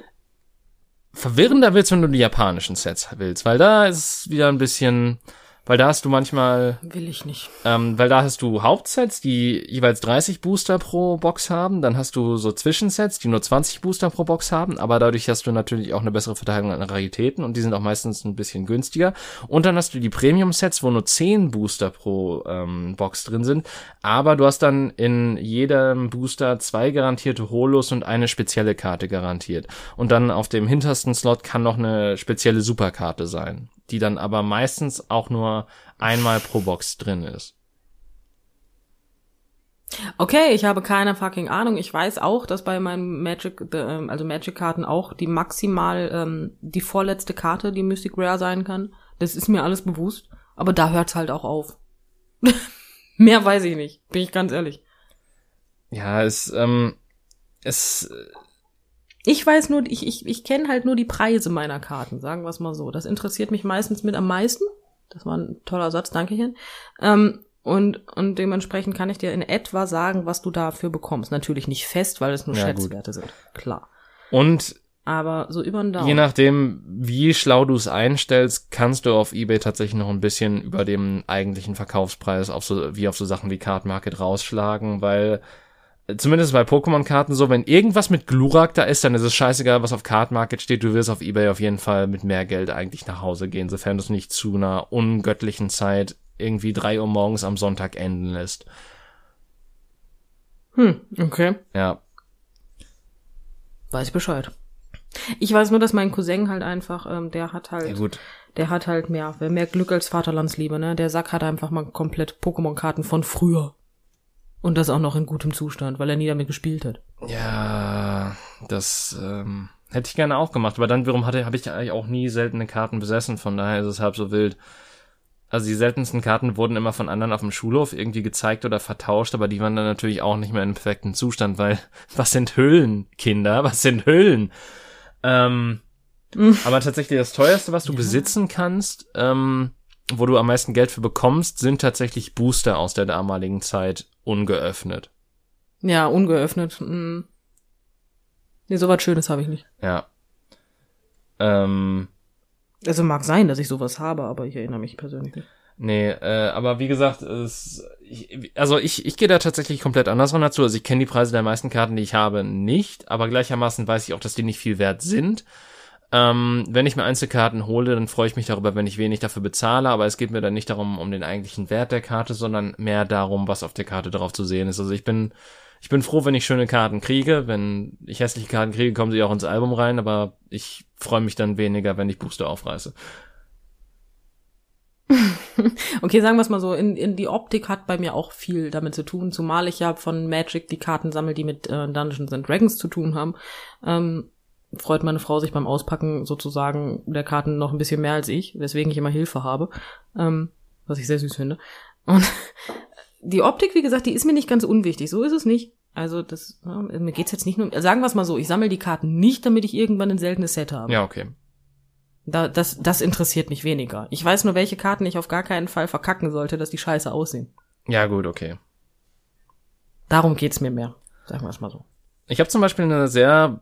Verwirrender wird's, wenn du die japanischen Sets willst, weil da ist es wieder ein bisschen, weil da hast du manchmal Will ich nicht. Ähm, weil da hast du Hauptsets, die jeweils 30 Booster pro Box haben. Dann hast du so Zwischensets, die nur 20 Booster pro Box haben. Aber dadurch hast du natürlich auch eine bessere Verteilung an Raritäten und die sind auch meistens ein bisschen günstiger. Und dann hast du die Premium-Sets, wo nur 10 Booster pro ähm, Box drin sind. Aber du hast dann in jedem Booster zwei garantierte Holos und eine spezielle Karte garantiert. Und dann auf dem hintersten Slot kann noch eine spezielle Superkarte sein die dann aber meistens auch nur einmal pro Box drin ist. Okay, ich habe keine fucking Ahnung. Ich weiß auch, dass bei meinen Magic, äh, also Magic-Karten auch die maximal ähm, die vorletzte Karte, die Mystic Rare sein kann. Das ist mir alles bewusst. Aber da hört's halt auch auf. Mehr weiß ich nicht, bin ich ganz ehrlich. Ja, es, ähm, es, Ich weiß nur, ich, ich, ich kenne halt nur die Preise meiner Karten, sagen wir es mal so. Das interessiert mich meistens mit am meisten. Das war ein toller Satz, danke Chen. Ähm, und, und dementsprechend kann ich dir in etwa sagen, was du dafür bekommst. Natürlich nicht fest, weil es nur Ja, Schätzwerte sind. Klar. und Aber so über den Daumen. je nachdem, wie schlau du es einstellst, kannst du auf eBay tatsächlich noch ein bisschen über dem eigentlichen Verkaufspreis auf so, wie auf so Sachen wie Card Market rausschlagen, weil zumindest bei Pokémon-Karten so, wenn irgendwas mit Glurak da ist, dann ist es scheißegal, was auf Card Market steht. Du wirst auf eBay auf jeden Fall mit mehr Geld eigentlich nach Hause gehen, sofern du es nicht zu einer ungöttlichen Zeit irgendwie drei Uhr morgens am Sonntag enden lässt. Hm, okay. Ja, Weiß ich Bescheid. Ich weiß nur, dass mein Cousin halt einfach, ähm, der hat halt, ja gut. der hat halt mehr, mehr Glück als Vaterlandsliebe, ne? Der Sack hat einfach mal komplett Pokémon-Karten von früher. Und das auch noch in gutem Zustand, weil er nie damit gespielt hat. Ja, das ähm, hätte ich gerne auch gemacht, aber dann wiederum hatte habe ich eigentlich auch nie seltene Karten besessen, von daher ist es halb so wild. Also die seltensten Karten wurden immer von anderen auf dem Schulhof irgendwie gezeigt oder vertauscht, aber die waren dann natürlich auch nicht mehr in perfektem Zustand, weil was sind Hüllen, Kinder? Was sind Hüllen? Ähm, aber tatsächlich das teuerste, was du besitzen kannst, ähm, wo du am meisten Geld für bekommst, sind tatsächlich Booster aus der damaligen Zeit ungeöffnet. Ja, ungeöffnet. Mm. Nee, sowas Schönes habe ich nicht. Ja. Ähm, Also mag sein, dass ich sowas habe, aber ich erinnere mich persönlich nicht. Nee, äh, aber wie gesagt, es, ich, also ich, ich gehe da tatsächlich komplett andersrum dazu. Also ich kenne die Preise der meisten Karten, die ich habe, nicht, aber gleichermaßen weiß ich auch, dass die nicht viel wert sind. Ähm, wenn ich mir Einzelkarten hole, dann freue ich mich darüber, wenn ich wenig dafür bezahle, aber es geht mir dann nicht darum, um den eigentlichen Wert der Karte, sondern mehr darum, was auf der Karte drauf zu sehen ist. Also ich bin, ich bin froh, wenn ich schöne Karten kriege. Wenn ich hässliche Karten kriege, kommen sie auch ins Album rein, aber ich freue mich dann weniger, wenn ich Booster aufreiße. Okay, sagen wir es mal so, in, in die Optik hat bei mir auch viel damit zu tun, zumal ich ja von Magic die Karten sammle, die mit äh, Dungeons and Dragons zu tun haben. Ähm, freut meine Frau sich beim Auspacken sozusagen der Karten noch ein bisschen mehr als ich, weswegen ich immer Hilfe habe, ähm, was ich sehr süß finde. Und die Optik, wie gesagt, die ist mir nicht ganz unwichtig, so ist es nicht. Also das, ja, mir geht's jetzt nicht nur, sagen wir es mal so, ich sammle die Karten nicht, damit ich irgendwann ein seltenes Set habe. Ja, okay. Da, das, das interessiert mich weniger. Ich weiß nur, welche Karten ich auf gar keinen Fall verkacken sollte, dass die scheiße aussehen. Ja, gut, okay. Darum geht's mir mehr. Sagen wir es mal so. Ich habe zum Beispiel eine sehr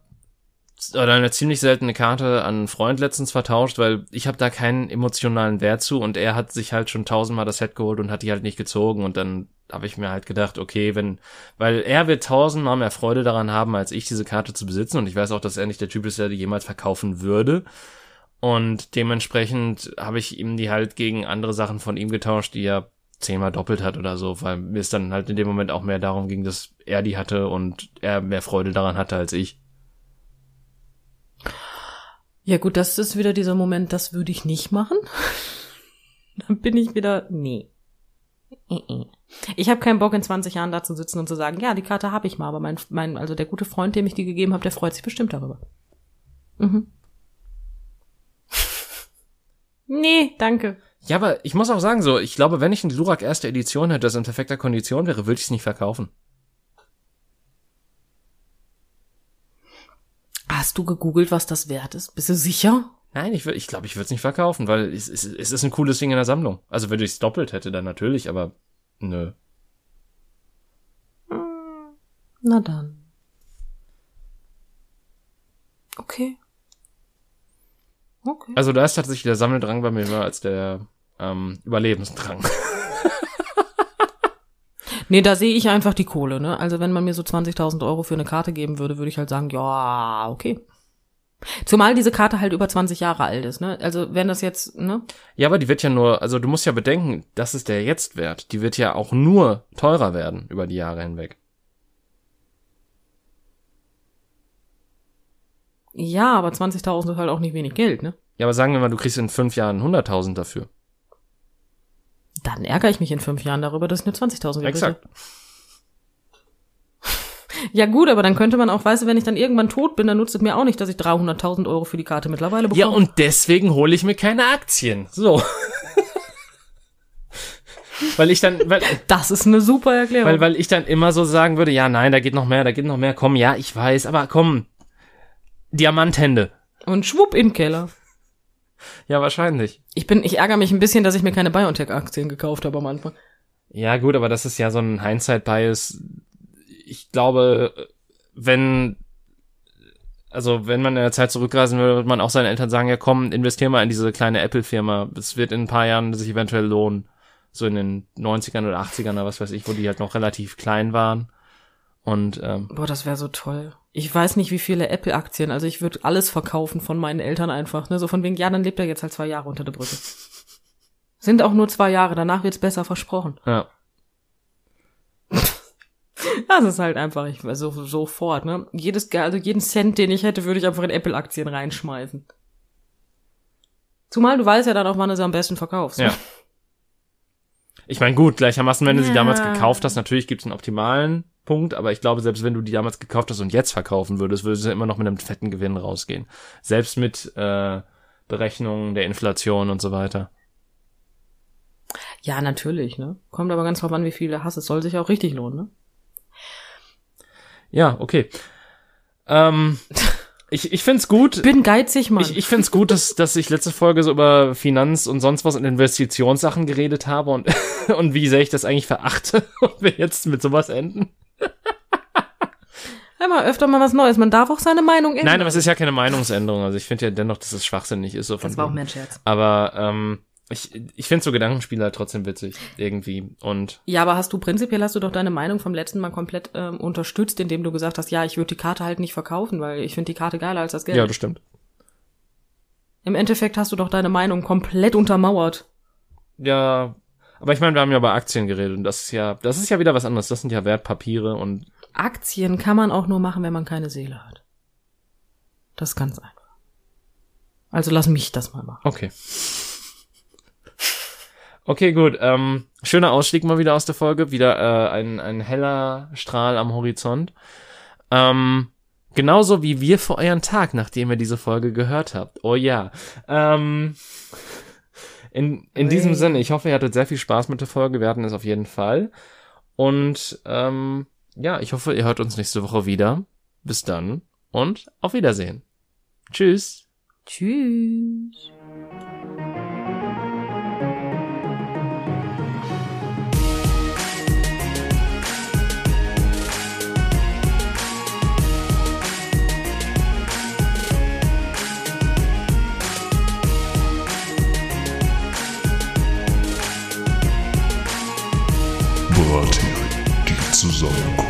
oder eine ziemlich seltene Karte an einen Freund letztens vertauscht, weil ich habe da keinen emotionalen Wert zu und er hat sich halt schon tausendmal das Set geholt und hat die halt nicht gezogen und dann habe ich mir halt gedacht, okay, wenn, weil er wird tausendmal mehr Freude daran haben, als ich diese Karte zu besitzen und ich weiß auch, dass er nicht der Typ ist, der die jemals verkaufen würde und dementsprechend habe ich ihm die halt gegen andere Sachen von ihm getauscht, die er zehnmal doppelt hat oder so, weil mir es dann halt in dem Moment auch mehr darum ging, dass er die hatte und er mehr Freude daran hatte als ich. Ja gut, das ist wieder dieser Moment, das würde ich nicht machen. Dann bin ich wieder, nee. Ich habe keinen Bock in 20 Jahren da zu sitzen und zu sagen, ja, die Karte habe ich mal, aber mein, mein, also der gute Freund, dem ich die gegeben habe, der freut sich bestimmt darüber. Mhm. nee, danke. Ja, aber ich muss auch sagen, so, ich glaube, wenn ich ein Glurak erste Edition hätte, das in perfekter Kondition wäre, würde ich es nicht verkaufen. Hast du gegoogelt, was das wert ist? Bist du sicher? Nein, ich, ich glaube, ich würde es nicht verkaufen, weil es, es, es ist ein cooles Ding in der Sammlung. Also wenn ich es doppelt hätte, dann natürlich, aber nö. Hm, na dann. Okay. Okay. Also da ist tatsächlich der Sammeldrang bei mir mehr als der ähm, Überlebensdrang. Nee, da sehe ich einfach die Kohle, ne? Also wenn man mir so 20.000 Euro für eine Karte geben würde, würde ich halt sagen, ja, okay. Zumal diese Karte halt über 20 Jahre alt ist, ne? Also wenn das jetzt, ne? Ja, aber die wird ja nur, also du musst ja bedenken, das ist der Jetztwert. Die wird ja auch nur teurer werden über die Jahre hinweg. Ja, aber 20.000 ist halt auch nicht wenig Geld, ne? Ja, aber sagen wir mal, du kriegst in fünf Jahren 100.000 dafür. Dann ärgere ich mich in fünf Jahren darüber, dass ich nur 20.000 übrig Exakt. Ja gut, aber dann könnte man auch, weißt du, wenn ich dann irgendwann tot bin, dann nutzt es mir auch nicht, dass ich 300.000 Euro für die Karte mittlerweile bekomme. Ja, und deswegen hole ich mir keine Aktien. So. weil ich dann, weil, das ist eine super Erklärung. weil, weil ich dann immer so sagen würde, ja, nein, da geht noch mehr, da geht noch mehr, komm, ja, ich weiß, aber komm, Diamanthände. und schwupp in den Keller. Ja, wahrscheinlich. Ich bin, ich ärgere mich ein bisschen, dass ich mir keine BioNTech-Aktien gekauft habe am Anfang. Ja, gut, aber das ist ja so ein Hindsight-Bias. Ich glaube, wenn, also wenn man in der Zeit zurückreisen würde, würde man auch seinen Eltern sagen, ja komm, investier mal in diese kleine Apple-Firma. Es wird in ein paar Jahren sich eventuell lohnen. So in den 90ern oder 80ern oder was weiß ich, wo die halt noch relativ klein waren. Und ähm, Boah, das wäre so toll. Ich weiß nicht, wie viele Apple-Aktien, also ich würde alles verkaufen von meinen Eltern einfach, ne? So von wegen, ja, dann lebt er jetzt halt zwei Jahre unter der Brücke. Sind auch nur zwei Jahre, danach wird's besser versprochen. ja. Das ist halt einfach, ich so sofort, ne? Jedes, also jeden Cent, den ich hätte, würde ich einfach in Apple-Aktien reinschmeißen. Zumal du weißt ja dann auch, wann du sie am besten verkaufst. Ja. Ich meine, gut, gleichermaßen, wenn du sie Ja. damals gekauft hast, natürlich gibt's einen optimalen Punkt, aber ich glaube, selbst wenn du die damals gekauft hast und jetzt verkaufen würdest, würdest du immer noch mit einem fetten Gewinn rausgehen. Selbst mit äh, Berechnungen der Inflation und so weiter. Ja, natürlich, ne? Kommt aber ganz drauf an, wie viel du hast. Es soll sich auch richtig lohnen, ne? Ja, okay. Ähm, ich ich find's gut. Bin geizig, Mann. Ich, ich find's gut, dass, dass ich letzte Folge so über Finanz und sonst was und Investitionssachen geredet habe und, und wie sehr ich das eigentlich verachte und wir jetzt mit sowas enden. Immer öfter mal was Neues. Man darf auch seine Meinung ändern. Nein, aber es ist ja keine Meinungsänderung. Also ich finde ja dennoch, dass es schwachsinnig ist. So von Das war auch wegen. mein Scherz. Aber ähm, ich, ich finde so Gedankenspiele halt trotzdem witzig irgendwie. Und Ja, aber hast du prinzipiell hast du doch deine Meinung vom letzten Mal komplett ähm, unterstützt, indem du gesagt hast, ja, ich würde die Karte halt nicht verkaufen, weil ich finde die Karte geiler als das Geld. ja, das stimmt. Im Endeffekt hast du doch deine Meinung komplett untermauert. Ja, aber ich meine, wir haben ja über Aktien geredet und das ist ja, das ist ja wieder was anderes. Das sind ja Wertpapiere und Aktien kann man auch nur machen, wenn man keine Seele hat. Das ist ganz einfach. Also lass mich das mal machen. okay. Okay, gut. Ähm, schöner Ausstieg mal wieder aus der Folge. Wieder äh, ein, ein heller Strahl am Horizont. Ähm, genauso wie wir für euren Tag, nachdem ihr diese Folge gehört habt. Oh ja. Ähm, in, in diesem Sinne, ich hoffe, ihr hattet sehr viel Spaß mit der Folge. Wir hatten es auf jeden Fall. Und ähm, ja, ich hoffe, ihr hört uns nächste Woche wieder. Bis dann und auf Wiedersehen. Tschüss. Tschüss. So.